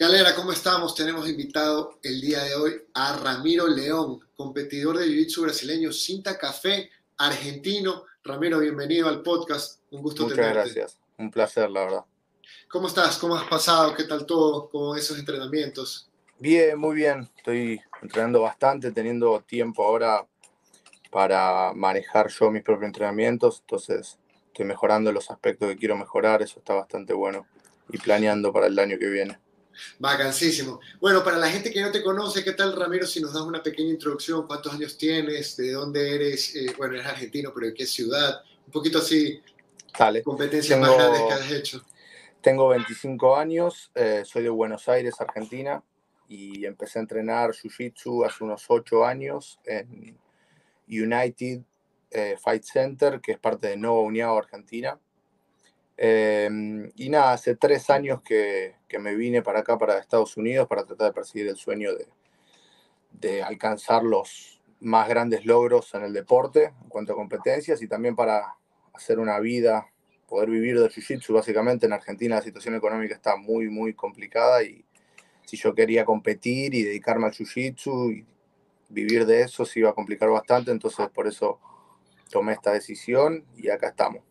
Galera, ¿cómo estamos? Tenemos invitado el día de hoy a Ramiro León, competidor de Jiu-Jitsu brasileño, cinta café, argentino. Ramiro, bienvenido al podcast. Un gusto Muchas tenerte. gracias. Un placer, la verdad. ¿Cómo estás? ¿Cómo has pasado? ¿Qué tal todo con esos entrenamientos? Bien, muy bien. Estoy entrenando bastante, teniendo tiempo ahora para manejar yo mis propios entrenamientos. Entonces, estoy mejorando los aspectos que quiero mejorar. Eso está bastante bueno. Y planeando para el año que viene. Vacancísimo. Bueno, para la gente que no te conoce, ¿qué tal, Ramiro? Si nos das una pequeña introducción, ¿cuántos años tienes? ¿De dónde eres? Eh, bueno, eres argentino, pero ¿de qué ciudad? Un poquito así, Dale. competencias Tengo- más grandes que has hecho. Tengo 25 años, eh, soy de Buenos Aires, Argentina, y empecé a entrenar Jiu-Jitsu hace unos 8 años en United eh, Fight Center, que es parte de Nova Uniao, Argentina. Eh, y nada, hace tres años que, que me vine para acá, para Estados Unidos, para tratar de perseguir el sueño de, de alcanzar los más grandes logros en el deporte en cuanto a competencias y también para hacer una vida poder vivir de Jiu-Jitsu. Básicamente en Argentina la situación económica está muy, muy complicada y si yo quería competir y dedicarme al Jiu-Jitsu y vivir de eso se iba a complicar bastante, entonces por eso tomé esta decisión y acá estamos.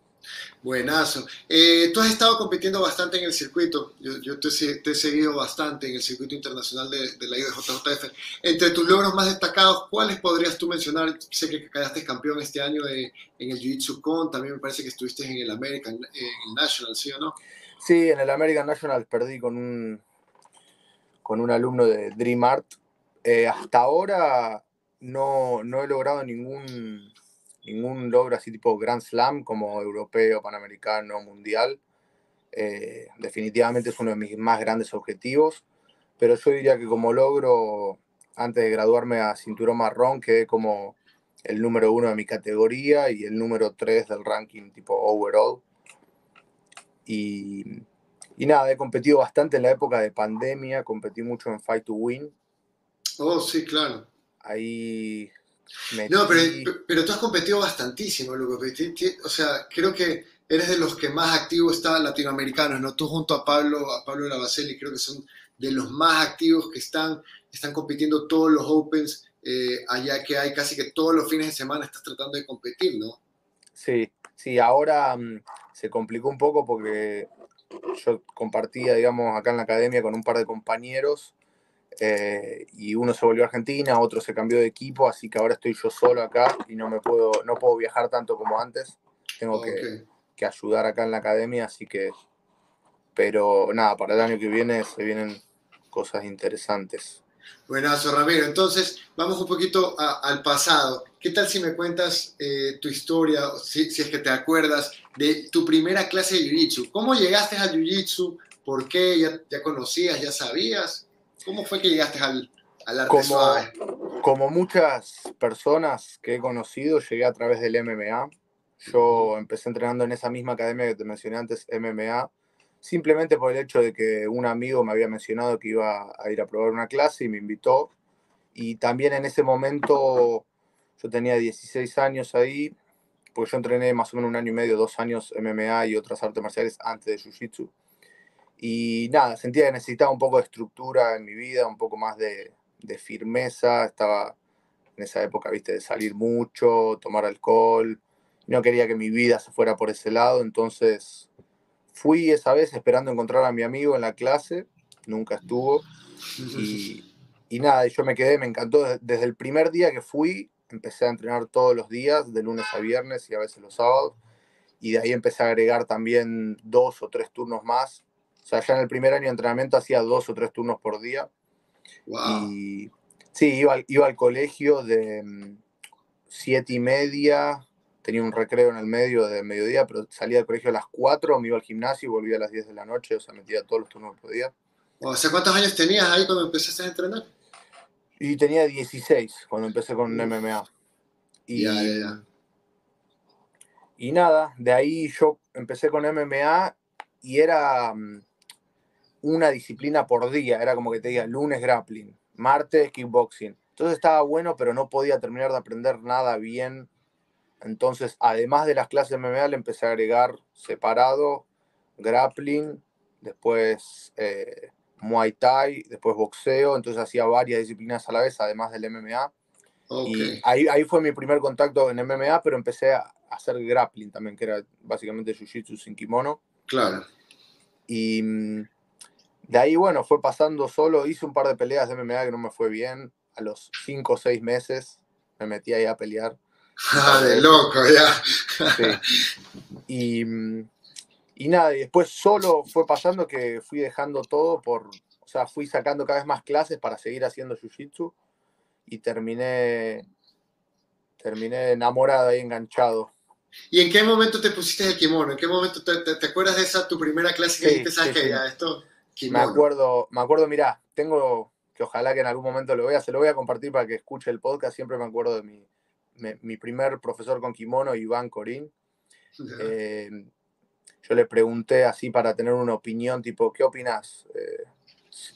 Buenazo. Eh, tú has estado compitiendo bastante en el circuito. Yo, te, he- seguido bastante en el circuito internacional de, de la IBJJF. Entre tus logros más destacados, ¿cuáles podrías tú mencionar? Sé que quedaste campeón este año en el Jiu-Jitsu Con. También me parece que estuviste en el American, en el National, ¿sí o no? Sí, en el American National perdí con un, con un alumno de Dream Art. Eh, hasta ahora no, no he logrado ningún, ningún logro así tipo Grand Slam como europeo, panamericano, mundial. Eh, definitivamente es uno de mis más grandes objetivos, pero yo diría que como logro, antes de graduarme a cinturón marrón, quedé como el número uno de mi categoría y el número tres del ranking tipo overall. Y, y nada, he competido bastante en la época de pandemia, competí mucho en Fight to Win. Oh, sí, claro. Ahí metí... No, pero, pero tú has competido bastantísimo, ti- O sea, creo que eres de los que más activos están latinoamericanos, ¿no? Tú junto a Pablo, a Pablo Lavaceli, creo que son de los más activos que están, están compitiendo todos los Opens, eh, allá que hay casi que todos los fines de semana estás tratando de competir, ¿no? Sí, sí, ahora mm, se complicó un poco porque yo compartía, digamos, acá en la academia con un par de compañeros eh, y uno se volvió a Argentina, otro se cambió de equipo, así que ahora estoy yo solo acá y no me puedo, no puedo viajar tanto como antes. Tengo que, Ok. que ayudar acá en la academia, así que, pero nada, para el año que viene se vienen cosas interesantes. Buenazo, Ramiro. Entonces, vamos un poquito a- al pasado. ¿Qué tal si me cuentas eh, tu historia, si, si es que te acuerdas, de tu primera clase de Jiu-Jitsu? ¿Cómo llegaste al Jiu-Jitsu? ¿Por qué? ¿Ya, ya conocías? ¿Ya sabías? ¿Cómo fue que llegaste al, al arte Como, suave? como muchas personas que he conocido, llegué a través del MMA. Yo empecé entrenando en esa misma academia que te mencioné antes, MMA, simplemente por el hecho de que un amigo me había mencionado que iba a ir a probar una clase y me invitó. Y también en ese momento yo tenía 16 años ahí, porque yo entrené más o menos un año y medio, dos años MMA y otras artes marciales antes de Jiu-Jitsu. Y nada, sentía que necesitaba un poco de estructura en mi vida, un poco más de, firmeza. Estaba en esa época, viste, de salir mucho, tomar alcohol. No quería que mi vida se fuera por ese lado, entonces fui esa vez esperando encontrar a mi amigo en la clase, nunca estuvo. Y, y nada, yo me quedé, me encantó. Desde el primer día que fui, empecé a entrenar todos los días, de lunes a viernes y a veces los sábados. Y de ahí empecé a agregar también dos o tres turnos más. O sea, ya en el primer año de entrenamiento hacía dos o tres turnos por día. Wow. Y sí, iba, al- iba al colegio de mm, siete y media, tenía un recreo en el medio de mediodía, pero salía del colegio a las 4, me iba al gimnasio y volvía a las 10 de la noche, o sea, metía todos los turnos que podía. O sea, ¿cuántos años tenías ahí cuando empezaste a entrenar? Y tenía 16 cuando empecé con. MMA. Y, Ya, ya, ya. y nada, de ahí yo empecé con MMA y era mm, una disciplina por día, era como que te diga lunes grappling, martes kickboxing. Entonces estaba bueno, pero no podía terminar de aprender nada bien. Entonces, además de las clases de MMA, le empecé a agregar separado, grappling, después eh, Muay Thai, después boxeo, entonces hacía varias disciplinas a la vez, además del MMA. Y ahí, ahí fue mi primer contacto en MMA, pero empecé a hacer grappling también, que era básicamente jiu-jitsu sin kimono. Claro. Y mm, de ahí, bueno, fue pasando solo, hice un par de peleas de MMA que no me fue bien. A los 5 o 6 meses me metí ahí a pelear. Ah, de loco, ya. Sí. Y, y nada, y después solo fue pasando que fui dejando todo por, o sea, fui sacando cada vez más clases para seguir haciendo jiu-jitsu y terminé, terminé enamorado y enganchado. ¿Y en qué momento te pusiste el kimono? ¿En qué momento te, te, acuerdas de esa tu primera clase que dijiste, sabes que ya esto? Me acuerdo, me acuerdo, mirá, tengo que ojalá que en algún momento lo vea, se lo voy a compartir para que escuche el podcast, siempre me acuerdo de mi, mi primer profesor con kimono, Iván Corín. Eh, yo le pregunté así para tener una opinión, tipo, ¿qué opinas? Eh,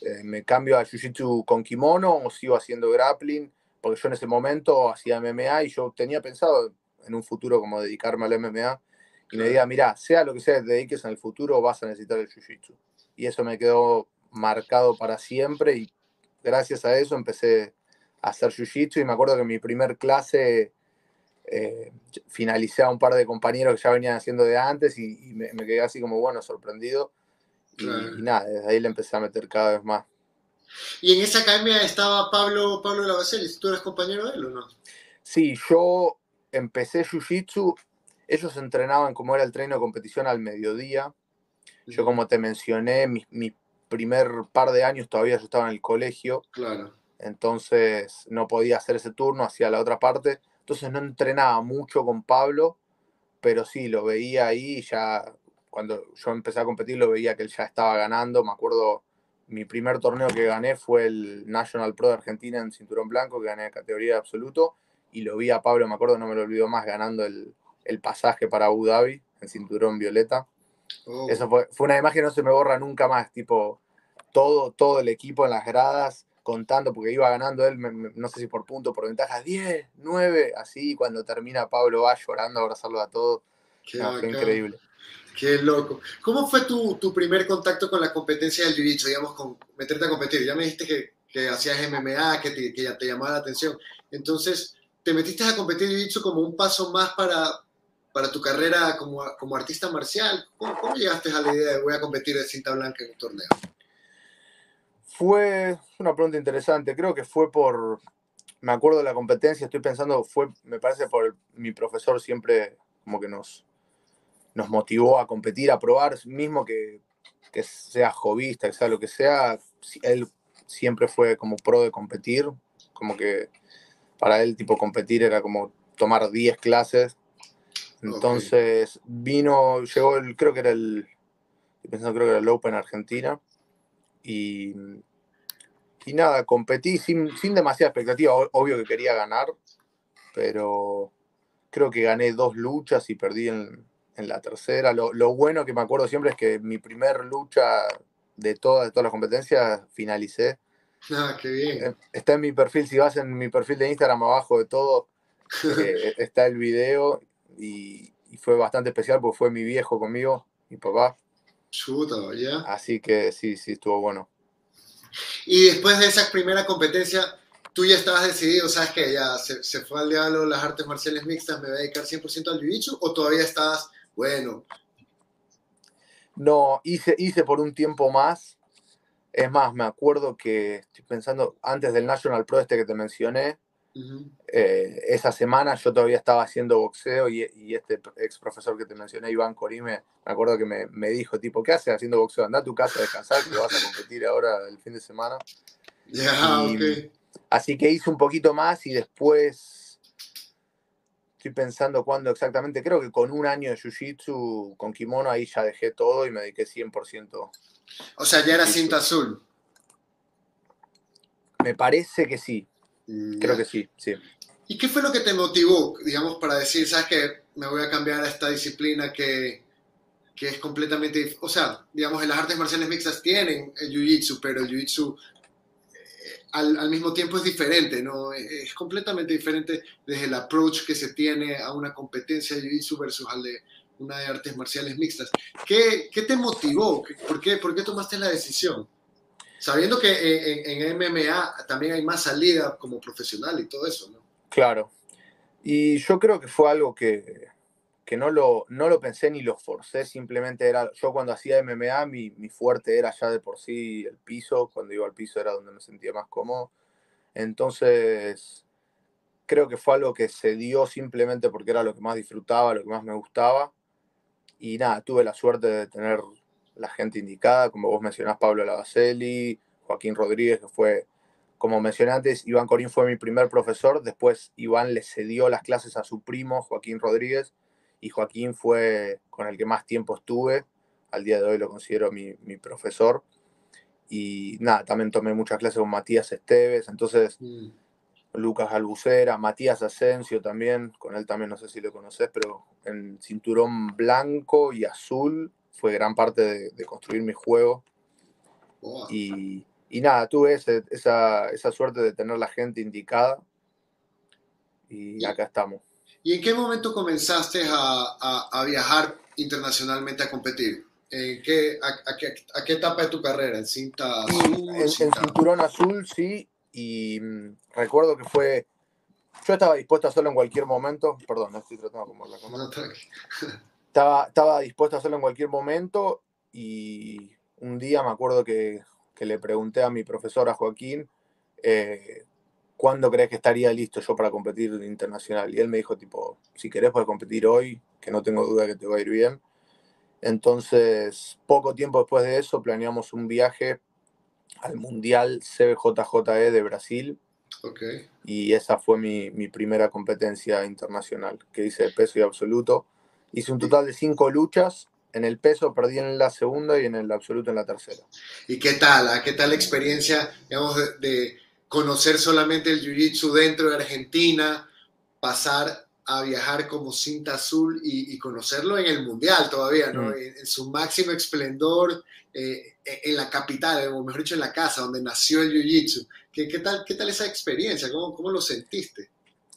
eh, ¿Me cambio a Jiu-Jitsu con kimono o sigo haciendo grappling? Porque yo en ese momento hacía MMA y yo tenía pensado en un futuro como dedicarme al MMA. Y me diga, mira, sea lo que sea que te dediques en el futuro, vas a necesitar el Jiu-Jitsu. Y eso me quedó marcado para siempre y gracias a eso empecé a hacer Jiu-Jitsu y me acuerdo que en mi primer clase eh, finalicé a un par de compañeros que ya venían haciendo de antes y, me, quedé así como, bueno, sorprendido. Y, nada, desde ahí le empecé a meter cada vez más. ¿Y en esa academia estaba Pablo, Pablo Lavacelis? ¿Tú eres compañero de él o no? Sí, yo empecé Jiu-Jitsu, ellos entrenaban como era el tren de competición al mediodía. Yo, como te mencioné, mi, mi, primer par de años todavía yo estaba en el colegio. Claro. Entonces no podía hacer ese turno hacia la otra parte. Entonces no entrenaba mucho con Pablo, pero sí, lo veía ahí ya cuando yo empecé a competir lo veía que él ya estaba ganando. Me acuerdo, mi primer torneo que gané fue el National Pro de Argentina en cinturón blanco, que gané categoría de absoluto, y lo vi a Pablo, me acuerdo, no me lo olvido más, ganando el, pasaje para Abu Dhabi en cinturón violeta. Oh. Eso fue, fue una imagen que no se me borra nunca más, tipo, todo, todo el equipo en las gradas, contando, porque iba ganando él, no sé si por punto, por ventaja, 10, 9, así, cuando termina Pablo va llorando, a abrazarlo a todos. fue increíble. Qué loco. ¿Cómo fue tu, tu, primer contacto con la competencia del jiu digamos, con meterte a competir? Ya me dijiste que, que hacías MMA, que, te, que ya te llamaba la atención. Entonces, ¿te metiste a competir jiu como un paso más para, para tu carrera como, como artista marcial? ¿Cómo, ¿Cómo, llegaste a la idea de voy a competir de cinta blanca en un torneo? Fue una pregunta interesante. Creo que fue por, me acuerdo de la competencia, estoy pensando, fue, me parece por mi profesor siempre como que nos, nos motivó a competir, a probar, mismo que, que sea jovista, que sea lo que sea, él siempre fue como pro de competir, como que para él tipo competir era como tomar 10 clases. Entonces vino, llegó el, creo que era el, pensando creo que era el Open Argentina, y, y nada, competí sin, sin demasiada expectativa. Obvio que quería ganar, pero creo que gané dos luchas y perdí en, en la tercera. Lo, lo, bueno que me acuerdo siempre es que mi primer lucha de, todas de todas las competencias finalicé. Ah, qué bien. Eh, está en mi perfil, si vas en mi perfil de Instagram abajo de todo, eh, está el video y, y, fue bastante especial porque fue mi viejo conmigo, mi papá. Así que sí, sí, estuvo bueno. Y después de esa primera competencia, tú ya estabas decidido, ¿sabes que Ya se, fue al diablo las artes marciales mixtas, me voy a dedicar 100% al jiu o todavía estabas, bueno. No, hice, hice por un tiempo más. Es más, me acuerdo que estoy pensando, antes del National Pro este que te mencioné, eh, esa semana yo todavía estaba haciendo boxeo y, este ex profesor que te mencioné, Iván Corime, me acuerdo que me, dijo, tipo, ¿qué haces haciendo boxeo? Anda a tu casa a descansar, que vas a competir ahora el fin de semana. Así que hice un poquito más y después estoy pensando cuándo exactamente, creo que con un año de Jiu-Jitsu con kimono ahí ya dejé todo y me dediqué 100%. O sea, ya era cinta azul. Me parece que sí, Creo que sí, sí. ¿Y qué fue lo que te motivó, digamos, para decir, sabes que me voy a cambiar a esta disciplina que, que es completamente, o sea, digamos, en las artes marciales mixtas tienen el jiu-jitsu, pero el jiu-jitsu eh, al, al, mismo tiempo es diferente, ¿no? Es completamente diferente desde el approach que se tiene a una competencia de jiu-jitsu versus al de una de artes marciales mixtas. ¿Qué, qué te motivó? ¿Por qué, ¿Por qué tomaste la decisión? Sabiendo que en, MMA también hay más salida como profesional y todo eso, ¿no? Claro. Y yo creo que fue algo que, que no, lo, no lo pensé ni lo forcé, simplemente era, yo cuando hacía MMA mi, mi fuerte era ya de por sí el piso, cuando iba al piso era donde me sentía más cómodo. Entonces, creo que fue algo que se dio simplemente porque era lo que más disfrutaba, lo que más me gustaba. Y nada, tuve la suerte de tener la gente indicada, como vos mencionás, Pablo Lavacelli, Joaquín Rodríguez, que fue, como mencioné antes, Iván Corín fue mi primer profesor, después Iván le cedió las clases a su primo, Joaquín Rodríguez, y Joaquín fue con el que más tiempo estuve, al día de hoy lo considero mi, mi profesor. Y nada, también tomé muchas clases con Matías Esteves, entonces mm. Lucas Albucera, Matías Asensio también, con él también no sé si lo conoces, pero en cinturón blanco y azul fue gran parte de, construir mi juego. Y, y, nada, tuve esa, esa, suerte de tener la gente indicada y acá estamos. ¿Y en qué momento comenzaste a, a, viajar internacionalmente a competir? ¿En qué, a, qué, ¿A qué etapa de tu carrera? ¿En cinta azul? En, cinturón azul, sí. Y mm, recuerdo que fue. Yo estaba dispuesto a hacerlo en cualquier momento. Perdón, no estoy tratando de la cámara. estaba, estaba dispuesto a hacerlo en cualquier momento. Y un día me acuerdo que, que le pregunté a mi profesor, a Joaquín, eh, ¿cuándo crees que estaría listo yo para competir internacional? Y él me dijo, tipo, si querés puedes competir hoy, que no tengo duda que te va a ir bien. Entonces, poco tiempo después de eso, planeamos un viaje al Mundial CBJJE de Brasil. Okay. Y esa fue mi, mi, primera competencia internacional, que hice peso y absoluto. Hice un total de cinco luchas. En el peso perdí en la segunda y en el absoluto en la tercera. ¿Y qué tal? ¿Qué tal la experiencia, digamos, de conocer solamente el Jiu-Jitsu dentro de Argentina, pasar a viajar como cinta azul y, conocerlo en el Mundial todavía, ¿no? Mm. En, su máximo esplendor, eh, en la capital, o mejor dicho, en la casa donde nació el Jiu-Jitsu. ¿Qué, ¿Qué, tal, ¿Qué tal esa experiencia? ¿Cómo, ¿Cómo lo sentiste?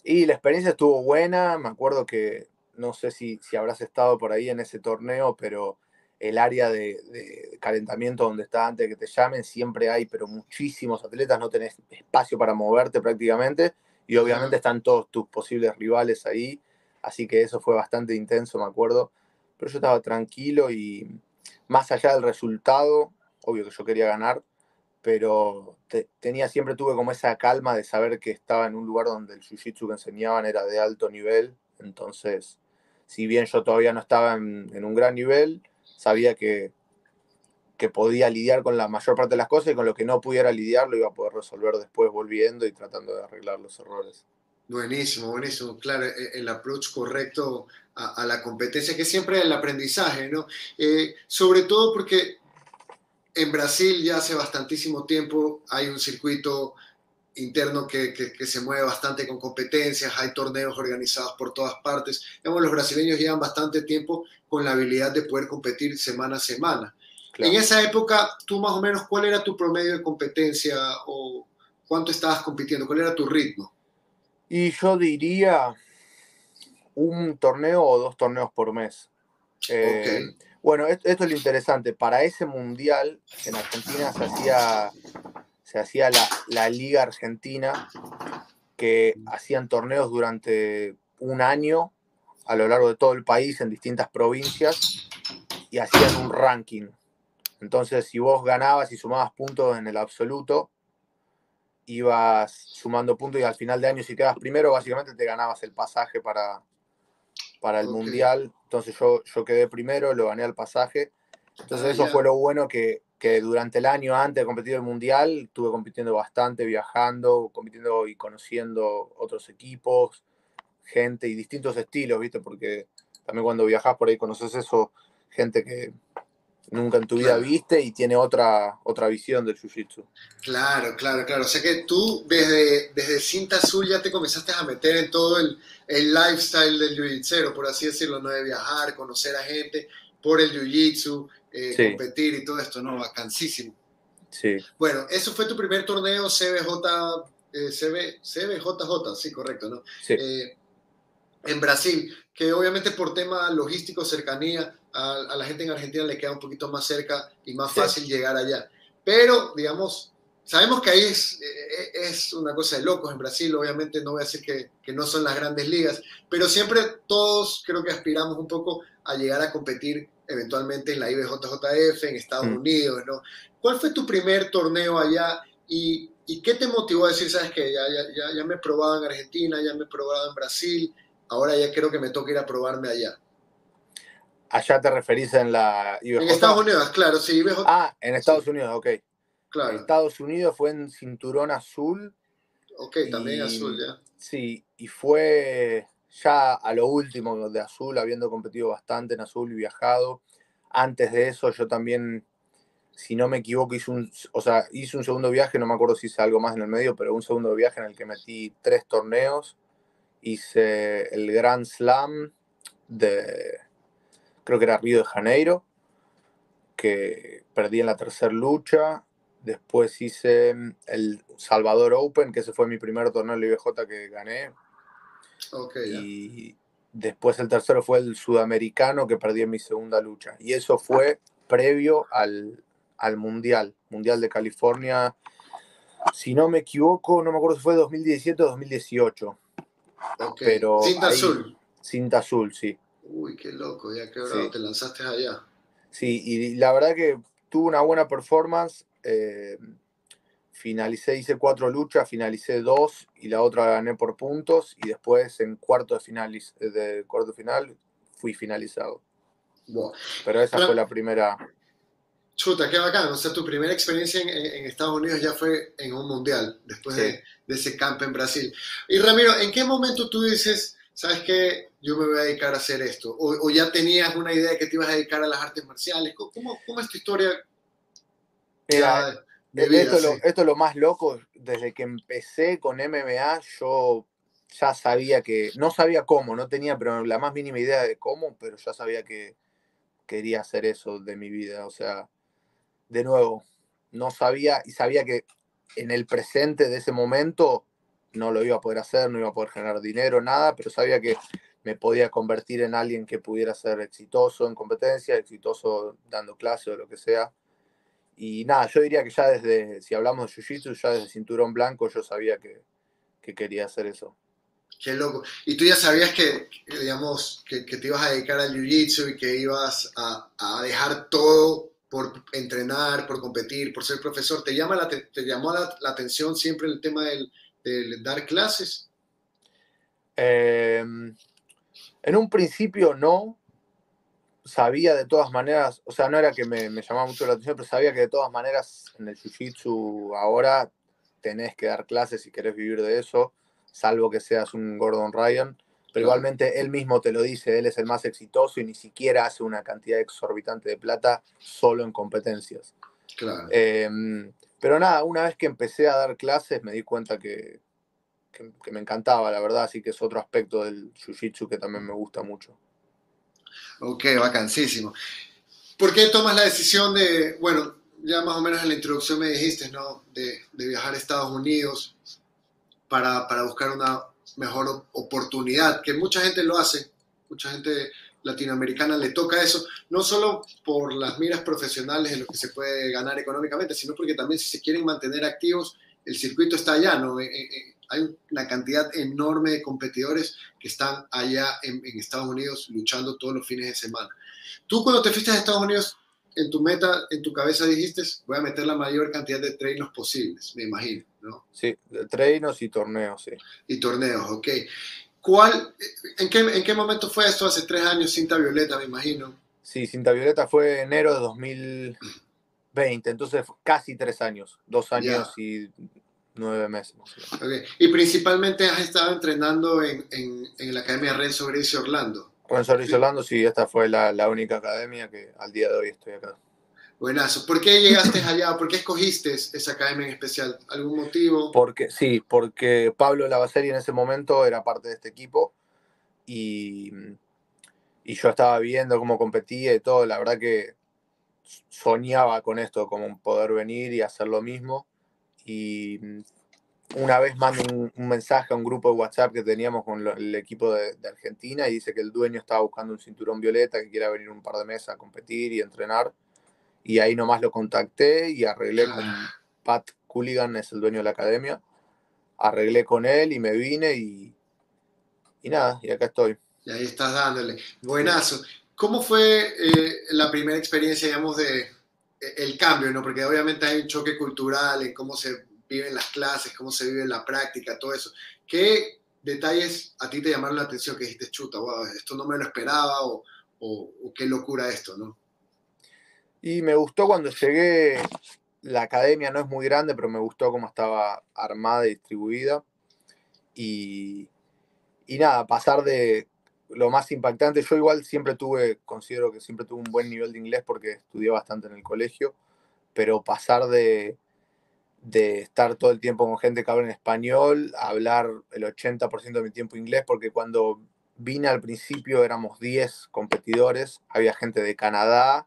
Y la experiencia estuvo buena, me acuerdo que, no sé si, si habrás estado por ahí en ese torneo, pero el área de, calentamiento donde está antes de que te llamen, siempre hay, pero muchísimos atletas, no tenés espacio para moverte prácticamente y obviamente están todos tus posibles rivales ahí, así que eso fue bastante intenso, me acuerdo, pero yo estaba tranquilo y más allá del resultado, obvio que yo quería ganar, pero tenía siempre tuve como esa calma de saber que estaba en un lugar donde el jiu-jitsu que enseñaban era de alto nivel, entonces, si bien yo todavía no estaba en un gran nivel, sabía que, que podía lidiar con la mayor parte de las cosas y con lo que no pudiera lidiar lo iba a poder resolver después volviendo y tratando de arreglar los errores. Buenísimo, buenísimo. Claro, e, el approach correcto a, la competencia, que siempre el aprendizaje, ¿no? Eh, sobre todo porque en Brasil ya hace bastantísimo tiempo hay un circuito interno que, que, se mueve bastante con competencias, hay torneos organizados por todas partes. Digamos, los brasileños llevan bastante tiempo con la habilidad de poder competir semana a semana. En esa época, tú más o menos, ¿cuál era tu promedio de competencia o cuánto estabas compitiendo? ¿Cuál era tu ritmo? Y yo diría un torneo o dos torneos por mes. Eh, bueno, esto, esto, es lo interesante. Para ese mundial en Argentina se hacía se hacía la, Liga Argentina, que hacían torneos durante un año a lo largo de todo el país en distintas provincias y hacían un ranking. Entonces, si vos ganabas y sumabas puntos en el absoluto, ibas sumando puntos y al final de año, si quedas primero, básicamente te ganabas el pasaje para, para el mundial. Entonces, yo, yo quedé primero, lo gané al pasaje. Entonces, eso fue lo bueno que que durante el año antes de competir el mundial estuve compitiendo bastante, viajando, compitiendo y conociendo otros equipos, gente y distintos estilos, ¿viste? Porque también cuando viajas por ahí conoces eso, gente que nunca en tu vida viste y tiene otra, otra visión del jiu-jitsu. Claro, claro, claro. O sea que tú desde, desde cinta azul ya te comenzaste a meter en todo el, el lifestyle del jiu-jitsu, por así decirlo, ¿no? De viajar, conocer a gente por el jiu-jitsu, eh, competir y todo esto, ¿no? Vacancísimo. Sí. Bueno, eso fue tu primer torneo CBJ, eh, CB, CBJJ, sí, correcto, ¿no? Sí. Eh, en Brasil, que obviamente por tema logístico, cercanía, a, la gente en Argentina le queda un poquito más cerca y más fácil llegar allá. pero digamos, sabemos que ahí es, eh, es una cosa de locos en Brasil, obviamente no voy a decir que, que, no son las grandes ligas, pero siempre todos creo que aspiramos un poco a llegar a competir eventualmente en la IBJJF, en Estados mm. Unidos, ¿no? ¿Cuál fue tu primer torneo allá y, y qué te motivó a decir, sabes que ya, ya, ya, me he probado en Argentina, ya me he probado en Brasil, ahora ya creo que me toca ir a probarme allá? Allá te referís en la IBJ. En Estados Unidos, claro, sí. IBJ. Ah, en Estados Unidos, ok. Claro. Estados Unidos fue en cinturón azul. Ok, también azul, ya. Sí, y fue ya a lo último de azul, habiendo competido bastante en azul y viajado. Antes de eso, yo también, si no me equivoco, hice un, o sea, hice un segundo viaje, no me acuerdo si hice algo más en el medio, pero un segundo viaje en el que metí tres torneos. Hice el Grand Slam de, creo que era Río de Janeiro, que perdí en la tercera lucha. Después hice el Salvador Open, que ese fue mi primer torneo de IBJ que gané. Y después el tercero fue el sudamericano que perdí en mi segunda lucha. Y eso fue previo al, Mundial, Mundial de California. Si no me equivoco, no me acuerdo si fue 2017 o 2018. Pero cinta azul. Cinta azul, sí. Uy, qué loco, ya que ahora te lanzaste allá. Sí, y la verdad que tuvo una buena performance. Eh, finalicé, hice cuatro luchas, finalicé dos y la otra gané por puntos y después en cuarto de, final, de cuarto final fui finalizado. Pero esa fue la primera. Chuta, qué bacán. O sea, tu primera experiencia en, Estados Unidos ya fue en un mundial, después de, ese campo en Brasil. Y Ramiro, ¿en qué momento tú dices, sabes qué, yo me voy a dedicar a hacer esto? O, ya tenías una idea de que te ibas a dedicar a las artes marciales? ¿Cómo, cómo es tu historia esto, esto, es lo más loco. Desde que empecé con MMA, yo ya sabía que, no sabía cómo, no tenía pero la más mínima idea de cómo, pero ya sabía que quería hacer eso de mi vida. O sea, de nuevo, no sabía y sabía que en el presente de ese momento no lo iba a poder hacer, no iba a poder generar dinero, nada, pero sabía que me podía convertir en alguien que pudiera ser exitoso en competencia, exitoso dando clase o lo que sea. Y nada, yo diría que ya desde, si hablamos de Jiu-Jitsu, ya desde cinturón blanco yo sabía que, quería hacer eso. Qué loco. Y tú ya sabías que, digamos, que, te ibas a dedicar al Jiu-Jitsu y que ibas a, dejar todo por entrenar, por competir, por ser profesor. ¿Te, llama la, te llamó la, atención siempre el tema del, dar clases? Em, en un principio no, sabía de todas maneras, o sea, no era que me, llamaba mucho la atención, pero sabía que de todas maneras en el Jiu-Jitsu ahora tenés que dar clases si querés vivir de eso, salvo que seas un Gordon Ryan. Pero igualmente él mismo te lo dice, él es el más exitoso y ni siquiera hace una cantidad exorbitante de plata solo en competencias. Claro. Em, pero nada, una vez que empecé a dar clases me di cuenta que, que, que me encantaba, la verdad, así que es otro aspecto del Jiu-Jitsu que también me gusta mucho. Ok, vacancísimo. ¿Por qué tomas la decisión de, bueno, ya más o menos en la introducción me dijiste, ¿no? De, viajar a Estados Unidos para, buscar una mejor oportunidad, que mucha gente lo hace, mucha gente latinoamericana le toca eso, no solo por las miras profesionales en lo que se puede ganar económicamente, sino porque también si se quieren mantener activos, el circuito está allá, ¿no? Eh, eh, eh, hay una cantidad enorme de competidores que están allá en, Estados Unidos luchando todos los fines de semana. Tú cuando te fuiste a Estados Unidos, en tu meta, en tu cabeza dijiste, voy a meter la mayor cantidad de treinos posibles, me imagino, ¿no? Sí, treinos y torneos, sí. Y torneos, ok. ¿Cuál, en, qué, ¿En qué momento fue esto? Hace tres años, Cinta Violeta, me imagino. Sí, Cinta Violeta fue enero de 2020, entonces casi tres años, dos años y nueve meses. Y principalmente has estado entrenando en, en, la Academia Renzo Gracie Orlando. Renzo Gracie Orlando, sí, esta fue la, la, única academia que al día de hoy estoy acá. Buenazo. ¿Por qué llegaste allá? ¿Por qué escogiste esa academia en especial? ¿Algún motivo? Porque, sí, porque Pablo Lavaseri en ese momento era parte de este equipo y, y yo estaba viendo cómo competía y todo. La verdad que soñaba con esto, como poder venir y hacer lo mismo y mm, una vez mando un, mensaje a un grupo de WhatsApp que teníamos con el equipo de, Argentina y dice que el dueño estaba buscando un cinturón violeta, que quiera venir un par de meses a competir y entrenar. y ahí nomás lo contacté y arreglé con Pat Cooligan, es el dueño de la academia. Arreglé con él y me vine y, y nada, y acá estoy. Y ahí estás dándole. Buenazo. ¿Cómo fue eh, la primera experiencia, digamos, de el cambio, ¿no? Porque obviamente hay un choque cultural en cómo se viven las clases, cómo se vive la práctica, todo eso. ¿Qué detalles a ti te llamaron la atención que dijiste, chuta, wow, esto no me lo esperaba o, o, qué locura esto, ¿no? Y me gustó cuando llegué, la academia no es muy grande, pero me gustó cómo estaba armada y distribuida. Y, y nada, pasar de lo más impactante, yo igual siempre tuve, considero que siempre tuve un buen nivel de inglés porque estudié bastante en el colegio, pero pasar de, de estar todo el tiempo con gente que habla en español a hablar el 80% de mi tiempo inglés, porque cuando vine al principio éramos 10 competidores, había gente de Canadá,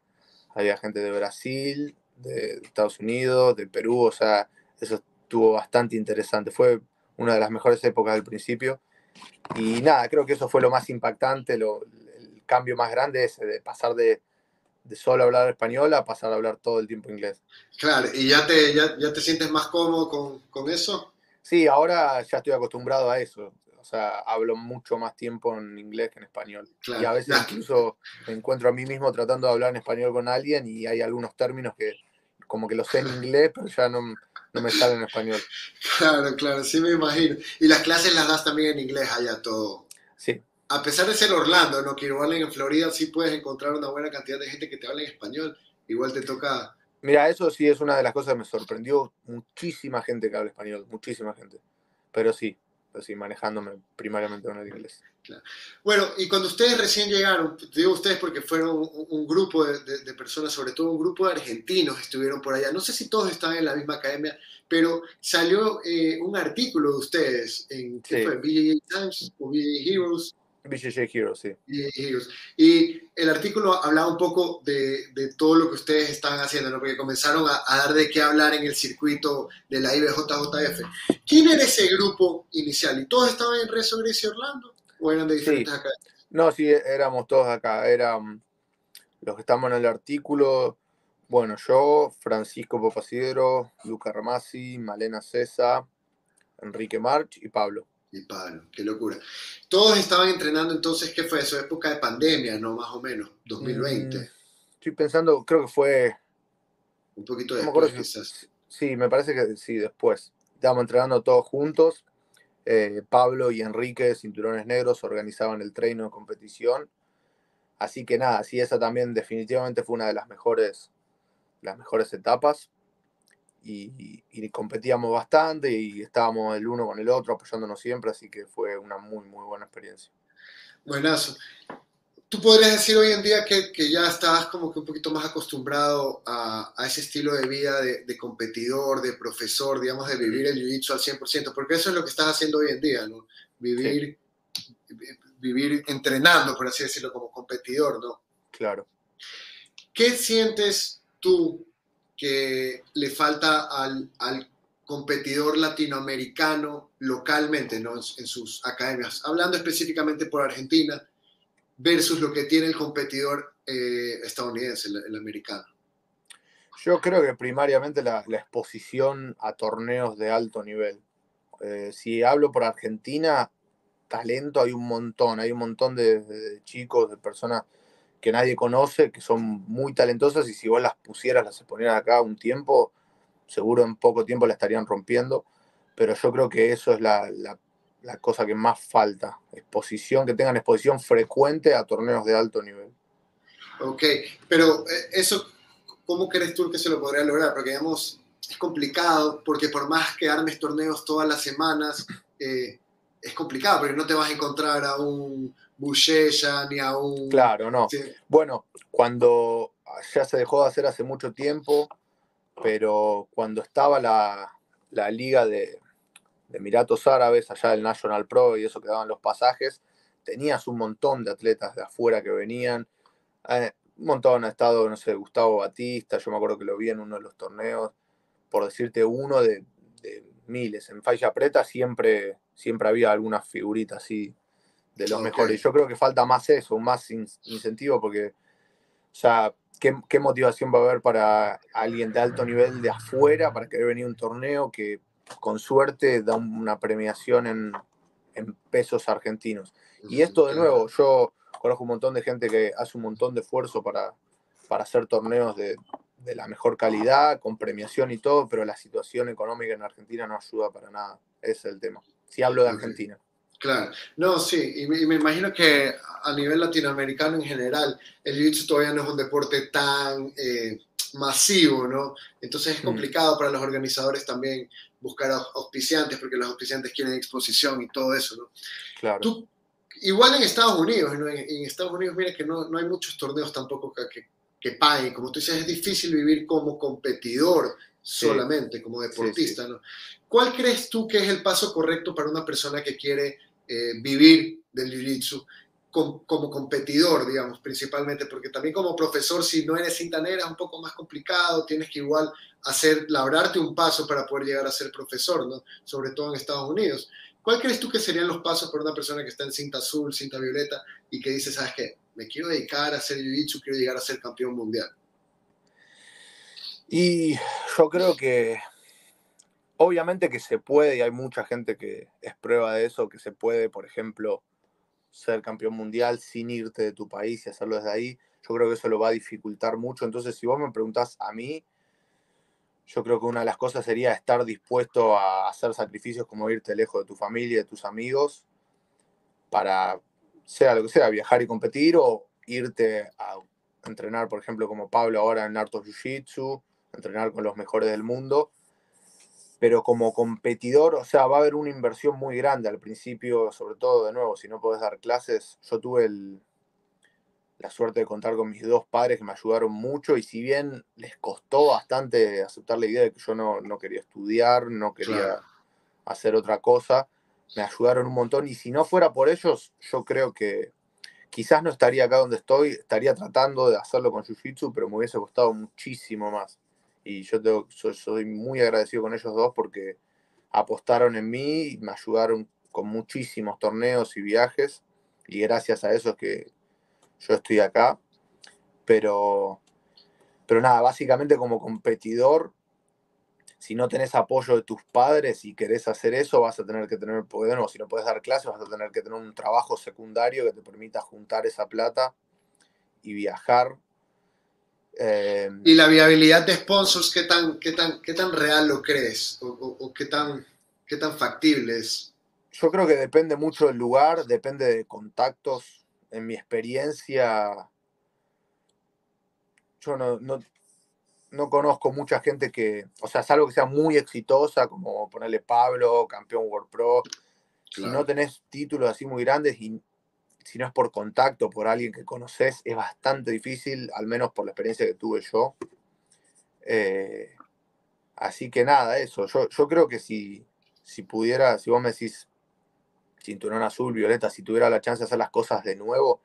había gente de Brasil, de Estados Unidos, de Perú, o sea, eso estuvo bastante interesante, fue una de las mejores épocas del principio. Y nada, creo que eso fue lo más impactante, lo, el cambio más grande ese de pasar de, de, solo hablar español a pasar a hablar todo el tiempo inglés. Claro, ¿y ya te, ya, ya te sientes más cómodo con, con eso? Sí, ahora ya estoy acostumbrado a eso. O sea, hablo mucho más tiempo en inglés que en español. y a veces incluso me encuentro a mí mismo tratando de hablar en español con alguien y hay algunos términos que como que los sé en inglés, pero ya no, no me sale en español. Claro, claro, sí me imagino. Y las clases las das también en inglés allá todo. Sí. A pesar de ser Orlando, ¿no? Que igual en Florida sí puedes encontrar una buena cantidad de gente que te habla en español. Igual te toca... Mira, eso sí es una de las cosas que me sorprendió. Muchísima gente que habla español, muchísima gente. Pero sí, así manejándome primariamente con el inglés. Bueno, y cuando ustedes recién llegaron, digo ustedes porque fueron un, grupo de, personas, sobre todo un grupo de argentinos estuvieron por allá, no sé si todos estaban en la misma academia, pero salió eh, un artículo de ustedes en ¿qué fue? BJJ Times o BJJ Heroes, BJJ Heroes, sí. Y el artículo hablaba un poco de, de, todo lo que ustedes estaban haciendo, ¿no? porque comenzaron a, dar de qué hablar en el circuito de la IBJJF. ¿Quién era ese grupo inicial? ¿Y todos estaban en Rezo, Grecia y Orlando? ¿O eran de diferentes acá? No, sí, éramos todos acá. Eran los que estamos en el artículo. Bueno, yo, Francisco Popacidero, Luca Ramasi, Malena César, Enrique March y Pablo y Pablo, qué locura. Todos estaban entrenando entonces, ¿qué fue eso? Época de pandemia, ¿no? Más o menos, 2020. Mm, estoy pensando, creo que fue... Un poquito después, quizás. Sí, me parece que sí, después. Estábamos entrenando todos juntos. Eh, Pablo y Enrique, cinturones negros, organizaban el treino de competición. Así que nada, sí, esa también definitivamente fue una de las mejores, las mejores etapas y, competíamos bastante y estábamos el uno con el otro apoyándonos siempre, así que fue una muy, muy buena experiencia. Buenazo. ¿Tú podrías decir hoy en día que, que ya estás como que un poquito más acostumbrado a, a ese estilo de vida de, de, competidor, de profesor, digamos, de vivir el jiu-jitsu al 100%? Porque eso es lo que estás haciendo hoy en día, ¿no? Vivir, vivir entrenando, por así decirlo, como competidor, ¿no? Claro. ¿Qué sientes tú que le falta al, competidor latinoamericano localmente, ¿no? en, sus academias, hablando específicamente por Argentina, versus lo que tiene el competidor eh, estadounidense, el, americano. Yo creo que primariamente la, exposición a torneos de alto nivel. Eh, si hablo por Argentina, talento hay un montón, hay un montón de chicos, de personas que nadie conoce, que son muy talentosas y si vos las pusieras, las exponieras acá un tiempo, seguro en poco tiempo la estarían rompiendo, pero yo creo que eso es la, cosa que más falta, exposición, que tengan exposición frecuente a torneos de alto nivel. Ok, pero eh, eso, ¿cómo crees tú que se lo podría lograr? Porque digamos, es complicado, porque por más que armes torneos todas las semanas, eh, es complicado, porque no te vas a encontrar a un Bushella ni a un... Claro, no. Bueno, cuando ya se dejó de hacer hace mucho tiempo, pero cuando estaba la, liga de, Emiratos Árabes, allá del National Pro y eso que daban los pasajes, tenías un montón de atletas de afuera que venían. Eh, un montón ha estado, no sé, Gustavo Batista, yo me acuerdo que lo vi en uno de los torneos, por decirte uno de, miles. En Falla Preta siempre, siempre había alguna figurita así de los mejores. Yo creo que falta más eso, más incentivo, porque, o sea, ¿qué, motivación va a haber para alguien de alto nivel de afuera para querer venir a un torneo que con suerte da una premiación en, pesos argentinos? Y esto de nuevo, yo conozco un montón de gente que hace un montón de esfuerzo para, para hacer torneos de, de la mejor calidad, con premiación y todo, pero la situación económica en Argentina no ayuda para nada. Ese es el tema. Si hablo de Argentina. Claro, no, sí, y me, imagino que a nivel latinoamericano en general, el jiu-jitsu todavía no es un deporte tan eh, masivo, ¿no? Entonces es mm. complicado para los organizadores también buscar auspiciantes, porque los auspiciantes quieren exposición y todo eso, ¿no? Claro. igual en Estados Unidos, ¿no? en, Estados Unidos, mira que no, no hay muchos torneos tampoco que, que paguen. Como tú dices, es difícil vivir como competidor solamente, como deportista. ¿no? ¿Cuál crees tú que es el paso correcto para una persona que quiere eh, vivir del jiu-jitsu como, competidor, digamos, principalmente? Porque también como profesor, si no eres cinta negra, es un poco más complicado, tienes que igual hacer, labrarte un paso para poder llegar a ser profesor, ¿no? sobre todo en Estados Unidos. ¿Cuál crees tú que serían los pasos para una persona que está en cinta azul, cinta violeta y que dice, sabes qué, me quiero dedicar a hacer jiu-jitsu, quiero llegar a ser campeón mundial? Y yo creo que obviamente que se puede y hay mucha gente que es prueba de eso, que se puede, por ejemplo, ser campeón mundial sin irte de tu país y hacerlo desde ahí. Yo creo que eso lo va a dificultar mucho. Entonces, si vos me preguntás a mí, yo creo que una de las cosas sería estar dispuesto a hacer sacrificios como irte lejos de tu familia, de tus amigos, para, sea lo que sea, viajar y competir o irte a entrenar, por ejemplo, como Pablo ahora en Arto Jiu-Jitsu, entrenar con los mejores del mundo. Pero como competidor, o sea, va a haber una inversión muy grande al principio, sobre todo, de nuevo, si no podés dar clases. Yo tuve el, la suerte de contar con mis dos padres que me ayudaron mucho y si bien les costó bastante aceptar la idea de que yo no, quería estudiar, no quería hacer otra cosa, me ayudaron un montón y si no fuera por ellos, yo creo que quizás no estaría acá donde estoy, estaría tratando de hacerlo con Jiu-Jitsu, pero me hubiese costado muchísimo más. Y yo, soy muy agradecido con ellos dos porque apostaron en mí y me ayudaron con muchísimos torneos y viajes y gracias a eso es que yo estoy acá, pero, pero nada, básicamente como competidor, si no tenés apoyo de tus padres y querés hacer eso, vas a tener que tener, poder, o si no puedes dar clases, vas a tener que tener un trabajo secundario que te permita juntar esa plata y viajar. Eh, ¿Y la viabilidad de sponsors, qué tan, qué tan, qué tan real lo crees? ¿O, qué, tan, qué tan factible es? Yo creo que depende mucho del lugar, depende de contactos, en mi experiencia, yo no, no, conozco mucha gente que, o sea, salvo que sea muy exitosa, como ponerle Pablo, campeón World Pro. Si no tenés títulos así muy grandes y si no es por contacto, por alguien que conoces, es bastante difícil, al menos por la experiencia que tuve yo. Eh, así que nada, eso. Yo, yo creo que si, si pudiera, si vos me decís, cinturón azul, violeta, si tuviera la chance de hacer las cosas de nuevo,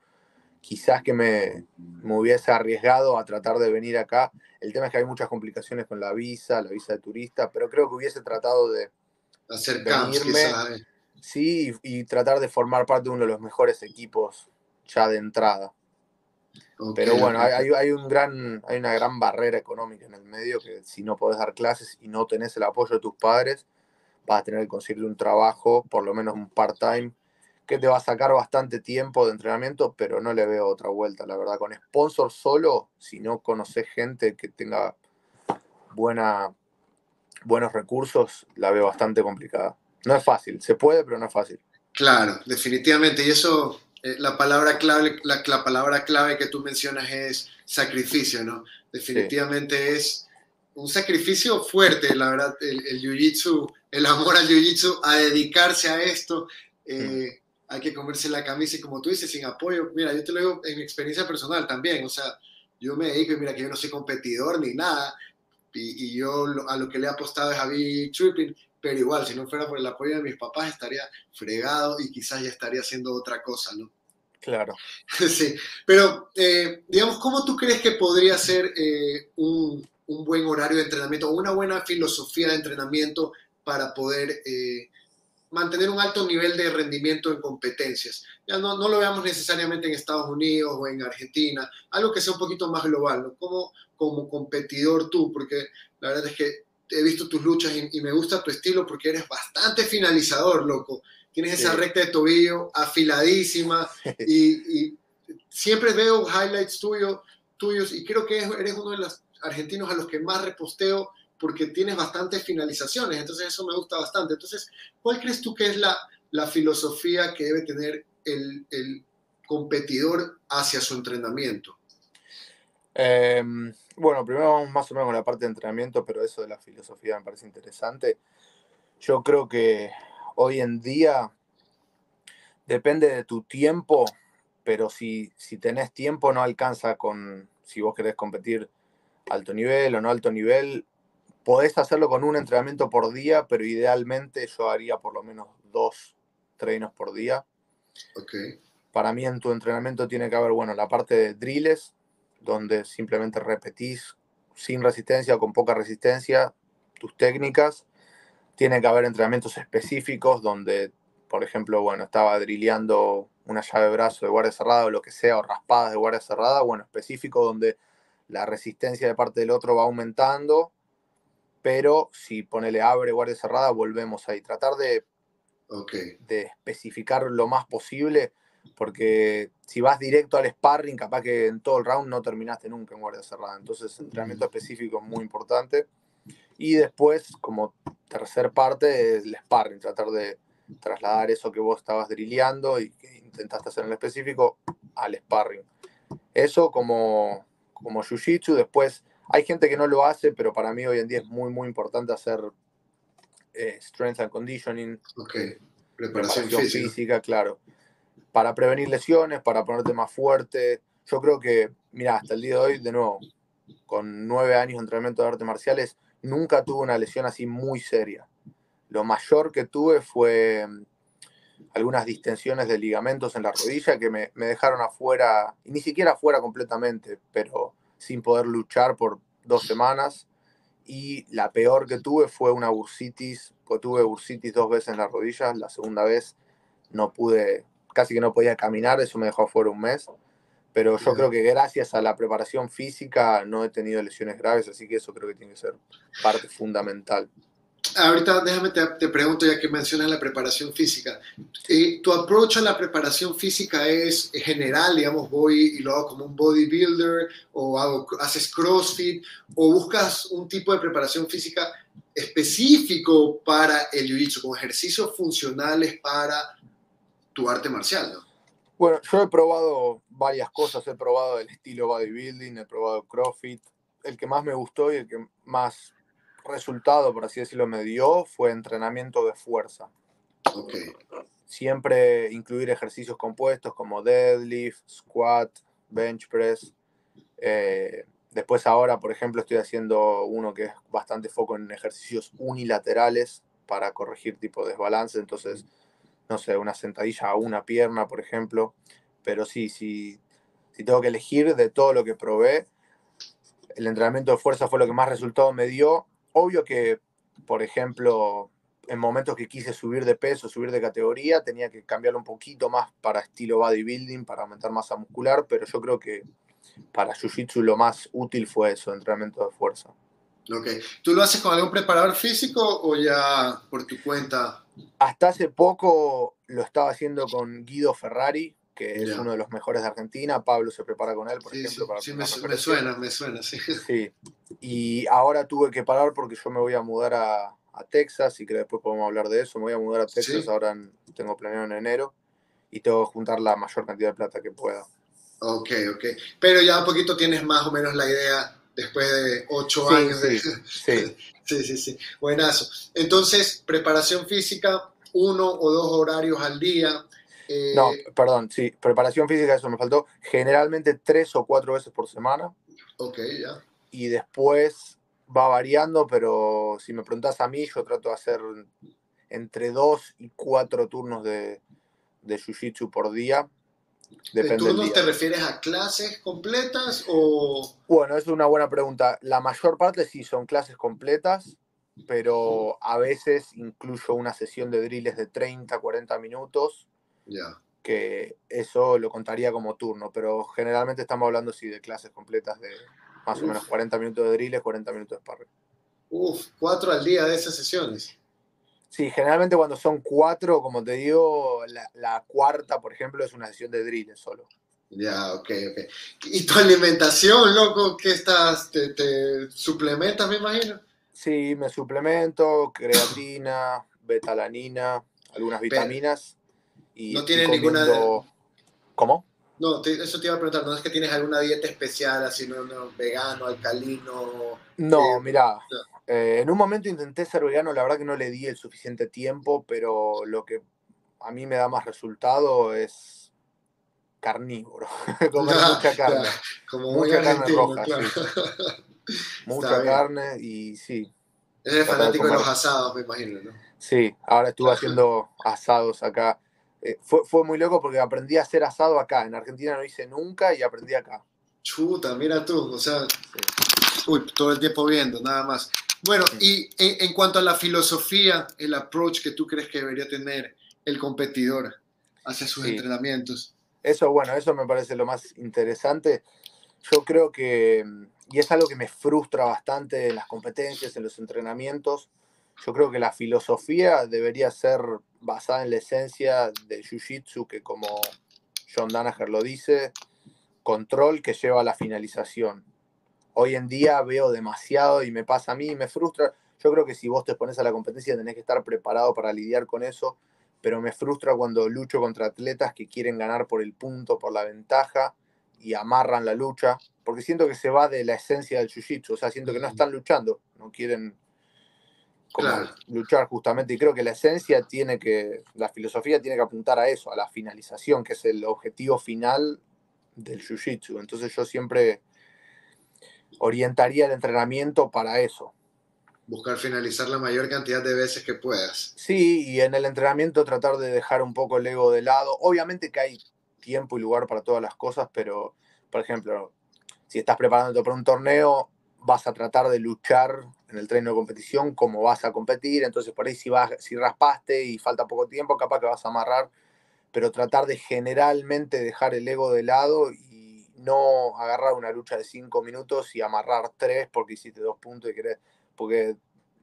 quizás que me, hubiese arriesgado a tratar de venir acá. El tema es que hay muchas complicaciones con la visa, la visa de turista, pero creo que hubiese tratado de eh. Sí, y, tratar de formar parte de uno de los mejores equipos ya de entrada. pero bueno, hay, hay, un gran, hay una gran barrera económica en el medio que si no podés dar clases y no tenés el apoyo de tus padres, vas a tener que conseguir un trabajo, por lo menos un part-time, que te va a sacar bastante tiempo de entrenamiento, pero no le veo otra vuelta, la verdad. Con sponsor solo, si no conoces gente que tenga buena, buenos recursos, la veo bastante complicada. No es fácil, se puede, pero no es fácil. Claro, definitivamente. Y eso, eh, la, palabra clave, la, palabra clave que tú mencionas es sacrificio, ¿no? Definitivamente es un sacrificio fuerte, la verdad, el, el jiu-jitsu el amor al jiu-jitsu, a dedicarse a esto. Eh, hay que comerse la camisa y como tú dices, sin apoyo. Mira, yo te lo digo en mi experiencia personal también. O sea, yo me dedico y mira que yo no soy competidor ni nada. Y, yo a lo que le he apostado es a Big Tripping. Pero igual, si no fuera por el apoyo de mis papás, estaría fregado y quizás ya estaría haciendo otra cosa, ¿no? Claro. sí, pero eh, digamos, ¿cómo tú crees que podría ser eh, un, un, buen horario de entrenamiento o una buena filosofía de entrenamiento para poder, eh, mantener un alto nivel de rendimiento en competencias. Ya no, no lo veamos necesariamente en Estados Unidos o en Argentina, algo que sea un poquito más global, ¿no? Como, como competidor tú, porque la verdad es que he visto tus luchas y, me gusta tu estilo porque eres bastante finalizador, loco. Tienes esa recta de tobillo afiladísima y, y, siempre veo highlights tuyo, tuyos y creo que eres uno de los argentinos a los que más reposteo porque tienes bastantes finalizaciones, entonces eso me gusta bastante. Entonces, ¿cuál crees tú que es la, la filosofía que debe tener el, el competidor hacia su entrenamiento? Em, bueno, primero vamos más o menos con la parte de entrenamiento, pero eso de la filosofía me parece interesante. Yo creo que hoy en día depende de tu tiempo, pero si, si tenés tiempo no alcanza con, si vos querés competir alto nivel o no alto nivel, podés hacerlo con un entrenamiento por día, pero idealmente yo haría por lo menos dos treinos por día. Okay. Para mí en tu entrenamiento tiene que haber, bueno, la parte de drills, donde simplemente repetís sin resistencia o con poca resistencia tus técnicas. Tiene que haber entrenamientos específicos donde, por ejemplo, bueno, estaba drilleando una llave de brazo de guardia cerrada o lo que sea, o raspadas de guardia cerrada, bueno, específico donde la resistencia de parte del otro va aumentando pero si ponele abre, guardia cerrada, volvemos ahí. Tratar de, de especificar lo más posible, porque si vas directo al sparring, capaz que en todo el round no terminaste nunca en guardia cerrada. Entonces, entrenamiento específico es muy importante. Y después, como tercer parte, el sparring, tratar de trasladar eso que vos estabas drilleando y que intentaste hacer en el específico al sparring. Eso como, como jiu-jitsu, después hay gente que no lo hace, pero para mí hoy en día es muy, muy importante hacer eh, strength and conditioning. Ok, preparación, física. claro. Para prevenir lesiones, para ponerte más fuerte. Yo creo que, mira, hasta el día de hoy, de nuevo, con nueve años de entrenamiento de artes marciales, nunca tuve una lesión así muy seria. Lo mayor que tuve fue mm, algunas distensiones de ligamentos en la rodilla que me, me dejaron afuera, ni siquiera afuera completamente, pero sin poder luchar por dos semanas. Y la peor que tuve fue una bursitis, pues tuve bursitis dos veces en las rodillas, la segunda vez no pude, casi que no podía caminar, eso me dejó afuera un mes. Pero yo creo que gracias a la preparación física no he tenido lesiones graves, así que eso creo que tiene que ser parte fundamental. Ahorita déjame te, pregunto, ya que mencionas la preparación física. Eh, ¿Tu approach a la preparación física es general, digamos, voy y lo hago como un bodybuilder, o hago, haces CrossFit, o buscas un tipo de preparación física específico para el jiu-jitsu, como ejercicios funcionales para tu arte marcial? ¿no? Bueno, yo he probado varias cosas, he probado el estilo bodybuilding, he probado CrossFit. El que más me gustó y el que más resultado, por así decirlo, me dio fue entrenamiento de fuerza. Siempre incluir ejercicios compuestos como deadlift, squat, bench press. Eh, después ahora, por ejemplo, estoy haciendo uno que es bastante foco en ejercicios unilaterales para corregir tipo de desbalance. Entonces, no sé, una sentadilla a una pierna, por ejemplo. Pero sí, sí, si tengo que elegir de todo lo que probé, el entrenamiento de fuerza fue lo que más resultado me dio obvio que, por ejemplo, en momentos que quise subir de peso, subir de categoría, tenía que cambiarlo un poquito más para estilo bodybuilding, para aumentar masa muscular, pero yo creo que para Jiu-Jitsu lo más útil fue eso, entrenamiento de fuerza. Ok. ¿Tú lo haces con algún preparador físico o ya por tu cuenta? Hasta hace poco lo estaba haciendo con Guido Ferrari, que es uno de los mejores de Argentina. Pablo se prepara con él, por ejemplo. Sí, me, suena, me suena, sí. Sí, y ahora tuve que parar porque yo me voy a mudar a, a Texas y que después podemos hablar de eso. Me voy a mudar a Texas, ahora tengo planeado en enero y tengo que juntar la mayor cantidad de plata que pueda. Ok, ok. Pero ya un poquito tienes más o menos la idea después de ocho años. Sí, sí. sí, sí, sí. Buenazo. Entonces, preparación física, uno o dos horarios al día no, eh, perdón, sí, preparación física, eso me faltó. Generalmente tres o cuatro veces por semana. Ok, ya. Y después va variando, pero si me preguntas a mí, yo trato de hacer entre dos y cuatro turnos de, de jiu-jitsu por día. Depende turnos te refieres a clases completas o...? Bueno, es una buena pregunta. La mayor parte sí son clases completas pero a veces incluyo una sesión de drills de 30, 40 minutos. Ya. Que eso lo contaría como turno, pero generalmente estamos hablando sí de clases completas de más o menos 40 minutos de drills, 40 minutos de sparring. Uf, cuatro al día de esas sesiones. Sí, generalmente cuando son cuatro, como te digo, la, cuarta, por ejemplo, es una sesión de drills solo. Ya, ok, ok. ¿Y tu alimentación, loco? ¿Qué estás? ¿Te, te suplementas, me imagino? Sí, me suplemento, creatina, betalanina, algunas vitaminas. Y no tiene ninguna. ¿Cómo? No, eso te iba a preguntar, ¿no es que tienes alguna dieta especial, así, no, vegano, alcalino? No, mira, eh, en un momento intenté ser vegano, la verdad que no le di el suficiente tiempo, pero lo que a mí me da más resultado es carnívoro, comer mucha carne. como mucha carne roja, Mucha carne y sí. Eres fanático de, los asados, me imagino, ¿no? Sí, ahora estuve haciendo asados acá. Eh, fue, fue, muy loco porque aprendí a hacer asado acá. En Argentina no hice nunca y aprendí acá. Chuta, mira tú, o sea, uy, todo el tiempo viendo, nada más. Bueno, y en, cuanto a la filosofía, el approach que tú crees que debería tener el competidor hacia sus entrenamientos. Eso, bueno, eso me parece lo más interesante. Yo creo que y es algo que me frustra bastante en las competencias, en los entrenamientos. Yo creo que la filosofía debería ser basada en la esencia de Jiu-Jitsu, que como John Danaher lo dice, control que lleva a la finalización. Hoy en día veo demasiado y me pasa a mí y me frustra. Yo creo que si vos te pones a la competencia tenés que estar preparado para lidiar con eso, pero me frustra cuando lucho contra atletas que quieren ganar por el punto, por la ventaja y amarran la lucha porque siento que se va de la esencia del jiu-jitsu, o sea, siento que no están luchando, no quieren luchar justamente, y creo que la esencia tiene que, la filosofía tiene que apuntar a eso, a la finalización, que es el objetivo final del jiu-jitsu, entonces yo siempre orientaría el entrenamiento para eso. Buscar finalizar la mayor cantidad de veces que puedas. Sí, y en el entrenamiento tratar de dejar un poco el ego de lado. Obviamente que hay tiempo y lugar para todas las cosas, pero, por ejemplo, si estás preparándote para un torneo, vas a tratar de luchar en el tren de competición como vas a competir, entonces por ahí si, vas, si raspaste y falta poco tiempo, capaz que vas a amarrar, pero tratar de generalmente dejar el ego de lado y no agarrar una lucha de cinco minutos y amarrar tres porque hiciste dos puntos y querés, porque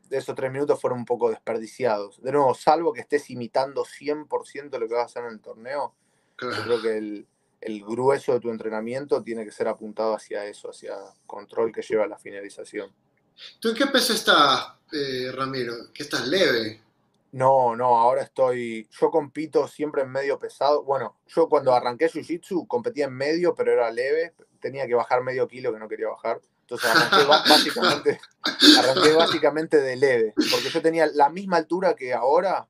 esos tres minutos fueron un poco desperdiciados. De nuevo, salvo que estés imitando 100% lo que vas a hacer en el torneo, yo creo que el, grueso de tu entrenamiento tiene que ser apuntado hacia eso, hacia control que lleva a la finalización. ¿Tú en qué peso estás, eh, Ramiro? ¿Que estás leve? No, no, ahora estoy. Yo compito siempre en medio pesado. Bueno, yo cuando arranqué Jiu-Jitsu competía en medio, pero era leve. Tenía que bajar medio kilo que no quería bajar. Entonces arranqué, básicamente, arranqué básicamente de leve. Porque yo tenía la misma altura que ahora,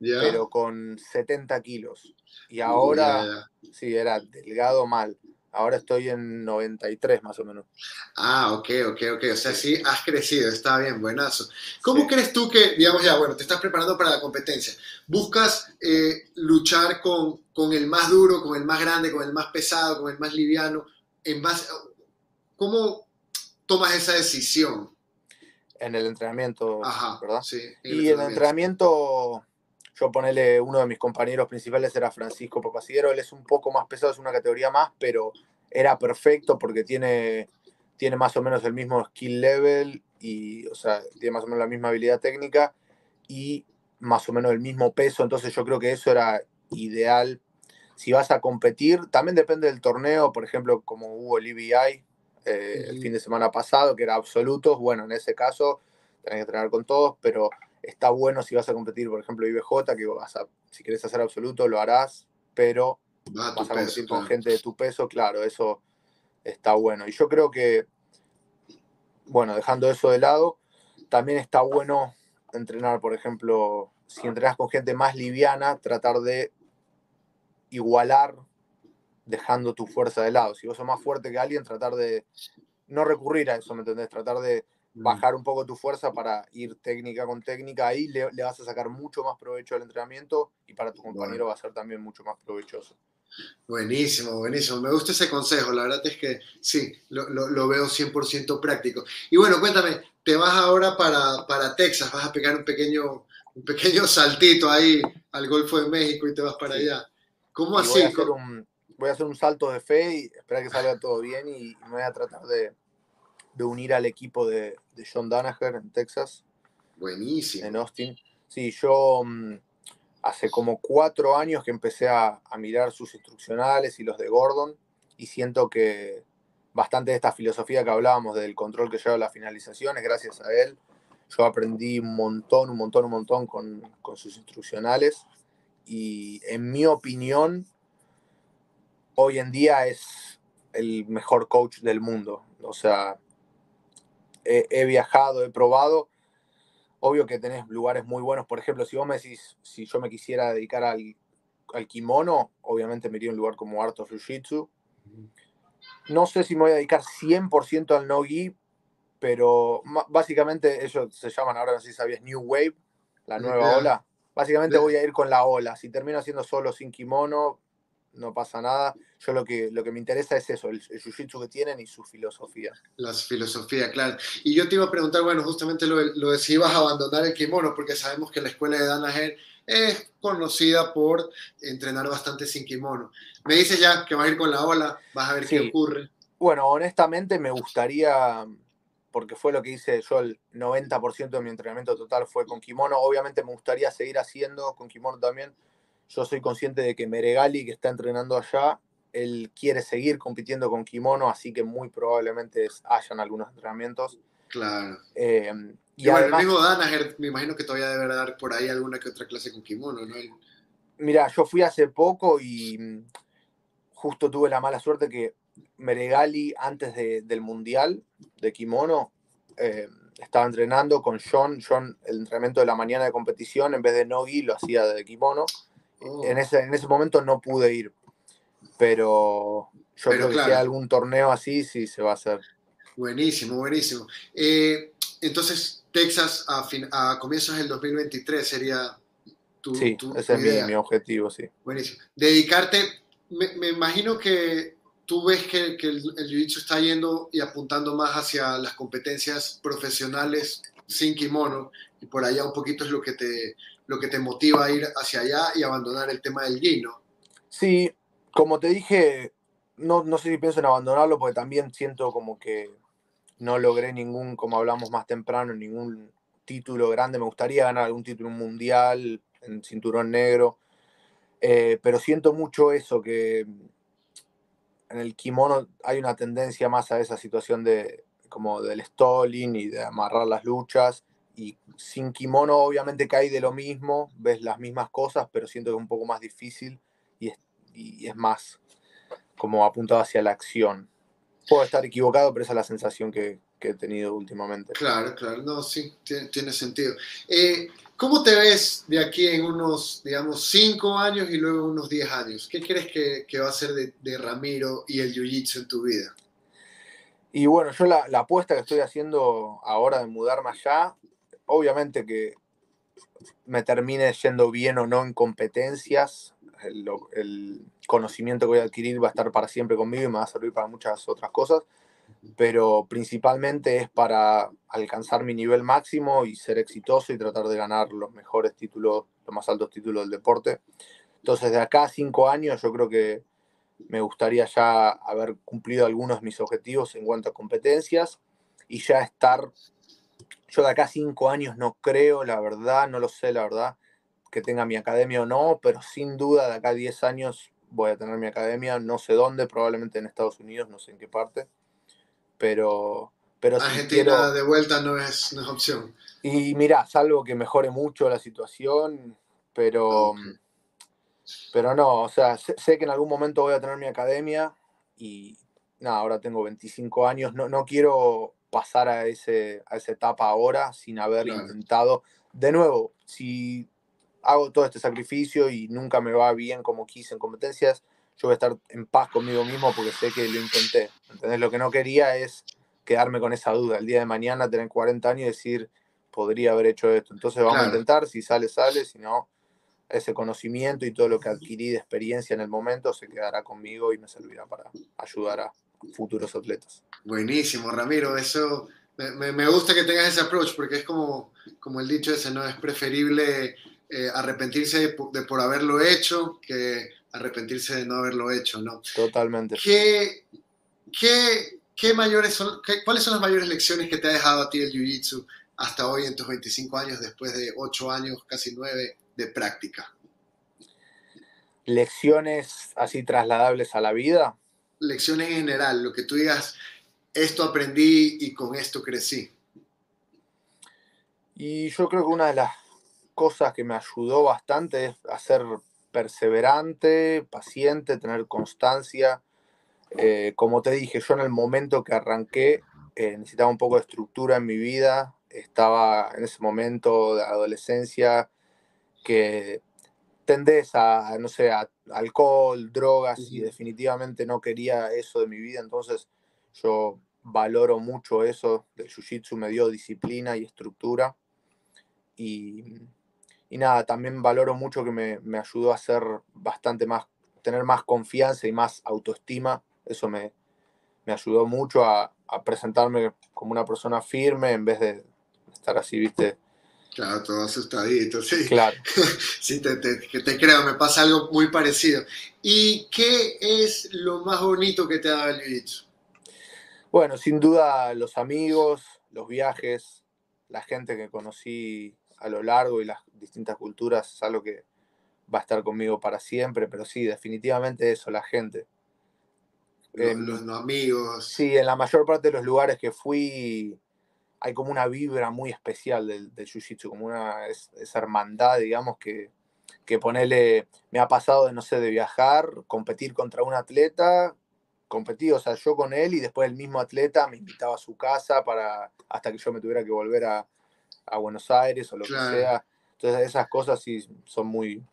pero con 70 kilos. Y ahora, sí, era delgado mal. Ahora estoy en 93 más o menos. Ah, ok, ok, ok. O sea, sí, has crecido, está bien, buenazo. ¿Cómo crees tú que, digamos ya, bueno, te estás preparando para la competencia? ¿Buscas eh, luchar con, con, el más duro, con el más grande, con el más pesado, con el más liviano? En base, ¿Cómo tomas esa decisión? En el entrenamiento, Ajá, ¿verdad? Sí. y en el entrenamiento yo ponele, uno de mis compañeros principales era Francisco Papasiero, él es un poco más pesado, es una categoría más, pero era perfecto porque tiene, tiene más o menos el mismo skill level y, o sea, tiene más o menos la misma habilidad técnica y más o menos el mismo peso, entonces yo creo que eso era ideal. Si vas a competir, también depende del torneo, por ejemplo, como hubo el EBI eh, el fin de semana pasado, que era absolutos, bueno, en ese caso tenés que entrenar con todos, pero está bueno si vas a competir, por ejemplo, IBJ, que vas a, si quieres hacer absoluto, lo harás, pero vas a competir con gente de tu peso, claro, eso está bueno. Y yo creo que, bueno, dejando eso de lado, también está bueno entrenar, por ejemplo, si entrenas con gente más liviana, tratar de igualar dejando tu fuerza de lado. Si vos sos más fuerte que alguien, tratar de no recurrir a eso, ¿me entendés? Tratar de. Bajar un poco tu fuerza para ir técnica con técnica, ahí le, vas a sacar mucho más provecho al entrenamiento y para tu compañero va a ser también mucho más provechoso. Buenísimo, buenísimo. Me gusta ese consejo. La verdad es que sí, lo, lo, lo veo 100% práctico. Y bueno, cuéntame, te vas ahora para, para Texas, vas a pegar un pequeño, un pequeño saltito ahí al Golfo de México y te vas para allá. ¿Cómo así? Voy a, hacer un, voy a, hacer un, salto de fe y esperar que salga todo bien y me voy a tratar de, de unir al equipo de, de, John Danaher en Texas. Buenísimo. En Austin. Sí, yo mm, hace como cuatro años que empecé a, a, mirar sus instruccionales y los de Gordon y siento que bastante de esta filosofía que hablábamos del control que lleva a las finalizaciones, gracias a él, yo aprendí un montón, un montón, un montón con, con sus instruccionales y en mi opinión, hoy en día es el mejor coach del mundo. O sea, he, he, viajado, he probado. Obvio que tenés lugares muy buenos. Por ejemplo, si vos me decís, si yo me quisiera dedicar al, al kimono, obviamente me iría a un lugar como Art of Jiu-Jitsu. No sé si me voy a dedicar 100% al no-gi, pero básicamente ellos se llaman, ahora no sé si sabías, New Wave, la nueva yeah. ola. Básicamente yeah. voy a ir con la ola. Si termino haciendo solo sin kimono, no pasa nada. Yo lo que, lo que me interesa es eso, el, el jiu-jitsu que tienen y su filosofía. La filosofía, claro. Y yo te iba a preguntar, bueno, justamente lo, lo de si ibas a abandonar el kimono, porque sabemos que la escuela de Danaher es conocida por entrenar bastante sin kimono. Me dices ya que vas a ir con la ola, vas a ver sí. qué ocurre. Bueno, honestamente me gustaría, porque fue lo que hice yo, el 90% de mi entrenamiento total fue con kimono. Obviamente me gustaría seguir haciendo con kimono también, yo soy consciente de que Meregali, que está entrenando allá, él quiere seguir compitiendo con kimono, así que muy probablemente hayan algunos entrenamientos. Claro. Eh, y, y bueno, además, el mismo Danaher, me imagino que todavía debe dar por ahí alguna que otra clase con kimono, ¿no? Mira, yo fui hace poco y mm, justo tuve la mala suerte que Meregali, antes de, del Mundial de kimono, eh, estaba entrenando con John. John, el entrenamiento de la mañana de competición, en vez de no-gi, lo hacía de kimono. Oh. En, ese, en ese momento no pude ir, pero yo pero creo claro. que si algún torneo así, sí se va a hacer. Buenísimo, buenísimo. Eh, entonces, Texas a, fin, a, comienzos del 2023 sería tu, sí, tu, ese tu es mi, mi, objetivo, sí. Buenísimo. Dedicarte, me, me imagino que tú ves que, que el, el jiu-jitsu está yendo y apuntando más hacia las competencias profesionales sin kimono y por allá un poquito es lo que te, lo que te motiva a ir hacia allá y abandonar el tema del gi, ¿no? Sí, como te dije, no, no sé si pienso en abandonarlo porque también siento como que no logré ningún, como hablamos más temprano, ningún título grande. Me gustaría ganar algún título mundial en cinturón negro, eh, pero siento mucho eso, que en el kimono hay una tendencia más a esa situación de como del stalling y de amarrar las luchas y sin kimono obviamente cae de lo mismo, ves las mismas cosas, pero siento que es un poco más difícil y es, y es más como apuntado hacia la acción. Puedo estar equivocado, pero esa es la sensación que, que he tenido últimamente. Claro, claro, no, sí, tiene, tiene sentido. Eh, ¿Cómo te ves de aquí en unos, digamos, 5 años y luego unos 10 años? ¿Qué crees que, que va a ser de, de, Ramiro y el Jiu-Jitsu en tu vida? Y bueno, yo la, la, apuesta que estoy haciendo ahora de mudarme allá obviamente que me termine yendo bien o no en competencias, el, conocimiento que voy a adquirir va a estar para siempre conmigo y me va a servir para muchas otras cosas, pero principalmente es para alcanzar mi nivel máximo y ser exitoso y tratar de ganar los mejores títulos, los más altos títulos del deporte. Entonces, de acá a cinco años, yo creo que me gustaría ya haber cumplido algunos de mis objetivos en cuanto a competencias y ya estar yo de acá a cinco años no creo, la verdad, no lo sé, la verdad, que tenga mi academia o no, pero sin duda de acá a 10 años voy a tener mi academia, no sé dónde, probablemente en Estados Unidos, no sé en qué parte, pero... pero Argentina quiero... de vuelta no es, no es opción. Y mira, salvo que mejore mucho la situación, pero... Okay. Pero no, o sea, sé, sé, que en algún momento voy a tener mi academia y nada, ahora tengo 25 años, no, no quiero pasar a, ese, a esa etapa ahora sin haber claro. intentado. De nuevo, si hago todo este sacrificio y nunca me va bien como quise en competencias, yo voy a estar en paz conmigo mismo porque sé que lo intenté. ¿Entendés? Lo que no quería es quedarme con esa duda. El día de mañana tener 40 años y decir, podría haber hecho esto. Entonces vamos claro. a intentar, si sale, sale, si no, ese conocimiento y todo lo que adquirí de experiencia en el momento se quedará conmigo y me servirá para ayudar a futuros atletas. Buenísimo, Ramiro. Eso Me, gusta que tengas ese approach porque es como, como el dicho ese, ¿no? Es preferible eh, arrepentirse de, por haberlo hecho que arrepentirse de no haberlo hecho, ¿no? Totalmente. ¿Qué, qué, qué mayores son, ¿Cuáles son las mayores lecciones que te ha dejado a ti el Jiu-Jitsu hasta hoy en tus 25 años, después de 8 años, casi 9 de práctica? ¿Lecciones así trasladables a la vida? Lecciones en general, lo que tú digas, esto aprendí y con esto crecí. Y yo creo que una de las cosas que me ayudó bastante es ser perseverante, paciente, tener constancia. Eh, como te dije, yo en el momento que arranqué eh, necesitaba un poco de estructura en mi vida. Estaba en ese momento de adolescencia que tendés a, no sé, a alcohol, drogas y definitivamente no quería eso de mi vida. Entonces yo valoro mucho eso del Jiu-Jitsu, me dio disciplina y estructura. Y, nada, también valoro mucho que me, ayudó a ser bastante más, tener más confianza y más autoestima. Eso me, ayudó mucho a, presentarme como una persona firme en vez de estar así, viste. Claro, todo asustadito, sí. Claro. sí, te, te, creo, me pasa algo muy parecido. ¿Y qué es lo más bonito que te ha dado el jiu bueno, sin duda los amigos, los viajes, la gente que conocí a lo largo y las distintas culturas es algo que va a estar conmigo para siempre, pero sí, definitivamente eso, la gente. Los, amigos. Sí, en la mayor parte de los lugares que fui hay como una vibra muy especial del, del jiu-jitsu, como una esa hermandad, digamos, que, que ponerle, me ha pasado de, no sé, de viajar, competir contra un atleta, competí, o sea, yo con él y después el mismo atleta me invitaba a su casa para hasta que yo me tuviera que volver a, Buenos Aires o lo que sea. Entonces esas cosas sí son muy,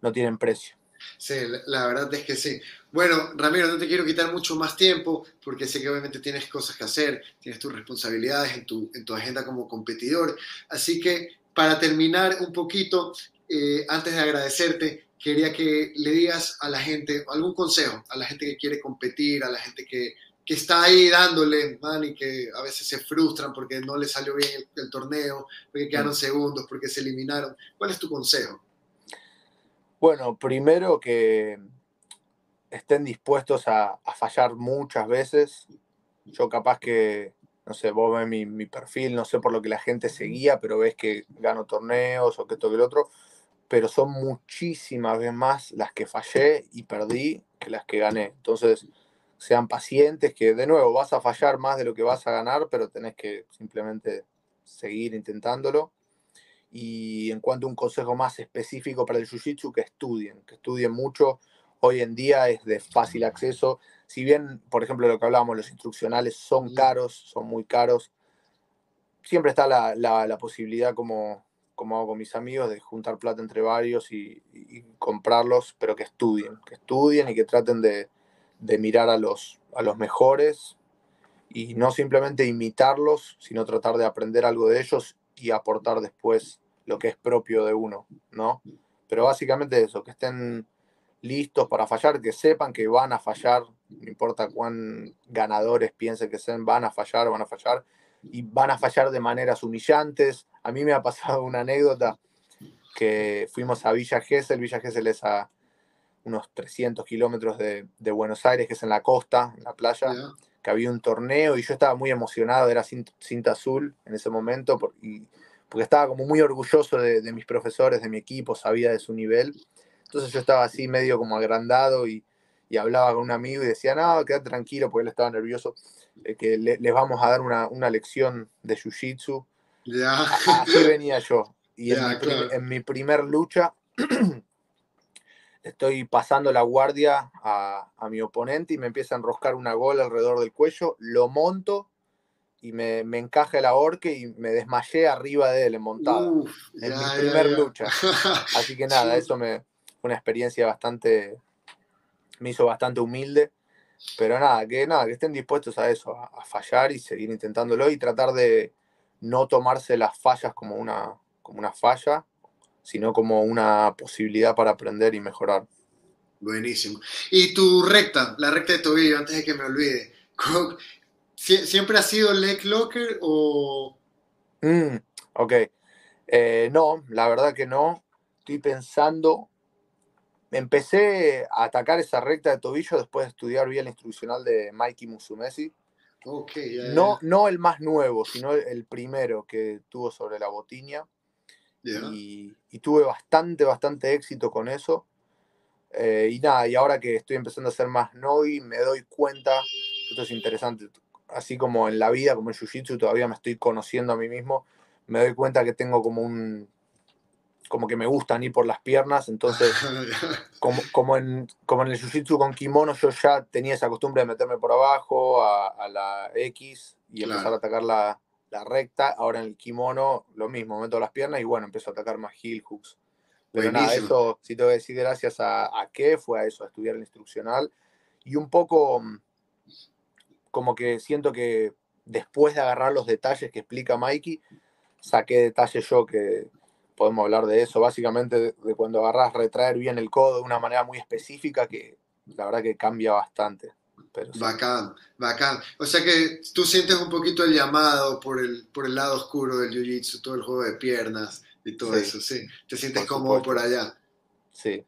no tienen precio. Sí, la verdad es que sí. Bueno, Ramiro, no te quiero quitar mucho más tiempo porque sé que obviamente tienes cosas que hacer, tienes tus responsabilidades en tu, en tu agenda como competidor. Así que para terminar un poquito, eh, antes de agradecerte, quería que le digas a la gente algún consejo, a la gente que quiere competir, a la gente que, está ahí dándole, man, y que a veces se frustran porque no les salió bien el, torneo, porque quedaron mm. segundos, porque se eliminaron. ¿Cuál es tu consejo? Bueno, primero que estén dispuestos a, fallar muchas veces. Yo capaz que, no sé, vos ves mi, mi, perfil, no sé por lo que la gente seguía, pero ves que gano torneos o que esto el otro pero son muchísimas veces más las que fallé y perdí que las que gané. Entonces, sean pacientes, que de nuevo vas a fallar más de lo que vas a ganar, pero tenés que simplemente seguir intentándolo. Y en cuanto a un consejo más específico para el Jiu-Jitsu, que estudien, que estudien mucho. Hoy en día es de fácil acceso. Si bien, por ejemplo, lo que hablábamos, los instruccionales son caros, son muy caros, siempre está la, la posibilidad como como hago con mis amigos, de juntar plata entre varios y, comprarlos, pero que estudien, que estudien y que traten de, mirar a los, a los mejores y no simplemente imitarlos, sino tratar de aprender algo de ellos y aportar después lo que es propio de uno, ¿no? Pero básicamente eso, que estén listos para fallar, que sepan que van a fallar, no importa cuán ganadores piensen que sean, van a fallar, van a fallar, y van a fallar de maneras humillantes. A mí me ha pasado una anécdota que fuimos a Villa Gesell. Villa Gesell es a unos 300 kilómetros de, Buenos Aires, que es en la costa, en la playa, que había un torneo y yo estaba muy emocionado, era cinta, azul en ese momento, porque estaba como muy orgulloso de, mis profesores, de mi equipo, sabía de su nivel. Entonces yo estaba así medio como agrandado y, y hablaba con un amigo y decía, no, quédate tranquilo, porque él estaba nervioso. Eh, que les vamos a dar una, lección de Jiu-Jitsu. Así venía yo. Y en, mi primer lucha estoy pasando la guardia a, mi oponente y me empieza a enroscar una gola alrededor del cuello, lo monto y me, encaja el ahorque y me desmayé arriba de él en montada. en mi primer lucha. Así que nada, eso me fue una experiencia bastante, me hizo bastante humilde pero nada, que nada, que estén dispuestos a eso, a, fallar y seguir intentándolo y tratar de no tomarse las fallas como una, como una falla, sino como una posibilidad para aprender y mejorar. Buenísimo. Y tu recta, la recta de tobillo, antes de que me olvide, ¿Siempre ha sido leg locker o...? Mm, ok. Eh, no, la verdad que no. Estoy pensando... Empecé a atacar esa recta de tobillo después de estudiar bien el instruccional de Mikey Musumesi. Okay, no, no el más nuevo, sino el primero que tuvo sobre la botiña. Y, tuve bastante, bastante éxito con eso. Eh, y nada, y ahora que estoy empezando a hacer más NOI, me doy cuenta, esto es interesante, así como en la vida, como en Jiu-Jitsu, todavía me estoy conociendo a mí mismo, me doy cuenta que tengo como un, como que me gustan ir por las piernas, entonces, como, como, en, como en el Jiu-Jitsu con kimono, yo ya tenía esa costumbre de meterme por abajo a, la X y empezar a atacar la, la recta, ahora en el kimono lo mismo, meto las piernas y bueno, empiezo a atacar más heel hooks. Pero nada, eso sí te voy a decir gracias a, a qué, fue a eso, a estudiar el instruccional. Y un poco mm, como que siento que después de agarrar los detalles que explica Mikey, saqué detalles yo que podemos hablar de eso, básicamente de, cuando agarras retraer bien el codo de una manera muy específica que la verdad que cambia bastante. Bacán, bacán. O sea que tú sientes un poquito el llamado por el, por el lado oscuro del jiu-jitsu, todo el juego de piernas y todo eso, sí. Te sientes cómodo por allá. Sí.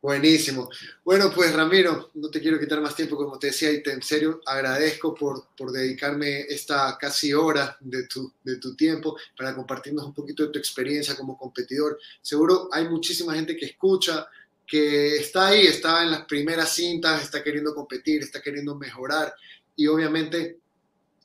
Buenísimo. Bueno, pues Ramiro, no te quiero quitar más tiempo, como te decía, y te, en serio agradezco por, por dedicarme esta casi hora de tu, de tu tiempo para compartirnos un poquito de tu experiencia como competidor. Seguro hay muchísima gente que escucha, que está ahí, está en las primeras cintas, está queriendo competir, está queriendo mejorar y obviamente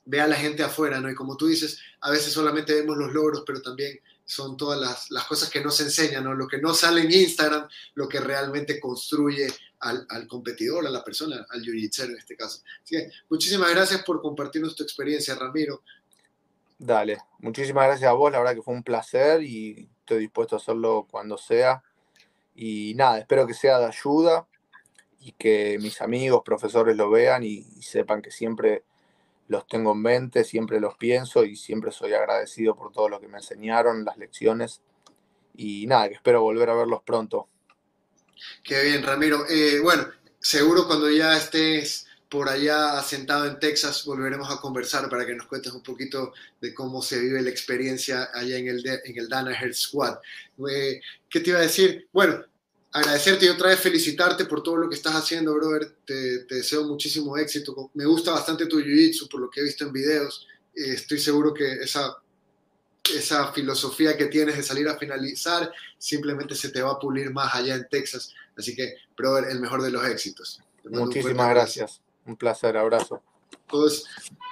ve a la gente afuera, ¿no? Y como tú dices, a veces solamente vemos los logros, pero también son todas las, las cosas que no se enseñan, ¿no? Lo que no sale en Instagram, lo que realmente construye al, al competidor, a la persona, al jiu en este caso. Así que muchísimas gracias por compartirnos tu experiencia, Ramiro. Dale, muchísimas gracias a vos, la verdad que fue un placer y estoy dispuesto a hacerlo cuando sea y nada, espero que sea de ayuda y que mis amigos, profesores lo vean y, sepan que siempre los tengo en mente, siempre los pienso y siempre soy agradecido por todo lo que me enseñaron, las lecciones. Y nada, que espero volver a verlos pronto. Qué bien, Ramiro. Eh, bueno, seguro cuando ya estés por allá sentado en Texas volveremos a conversar para que nos cuentes un poquito de cómo se vive la experiencia allá en el, en el Squad. Eh, ¿Qué te iba a decir? Bueno, agradecerte y otra vez felicitarte por todo lo que estás haciendo, brother. Te, deseo muchísimo éxito. Me gusta bastante tu jiu-jitsu por lo que he visto en videos. Eh, estoy seguro que esa, esa filosofía que tienes de salir a finalizar simplemente se te va a pulir más allá en Texas. Así que, brother, el mejor de los éxitos. Muchísimas gracias. Un placer, abrazo.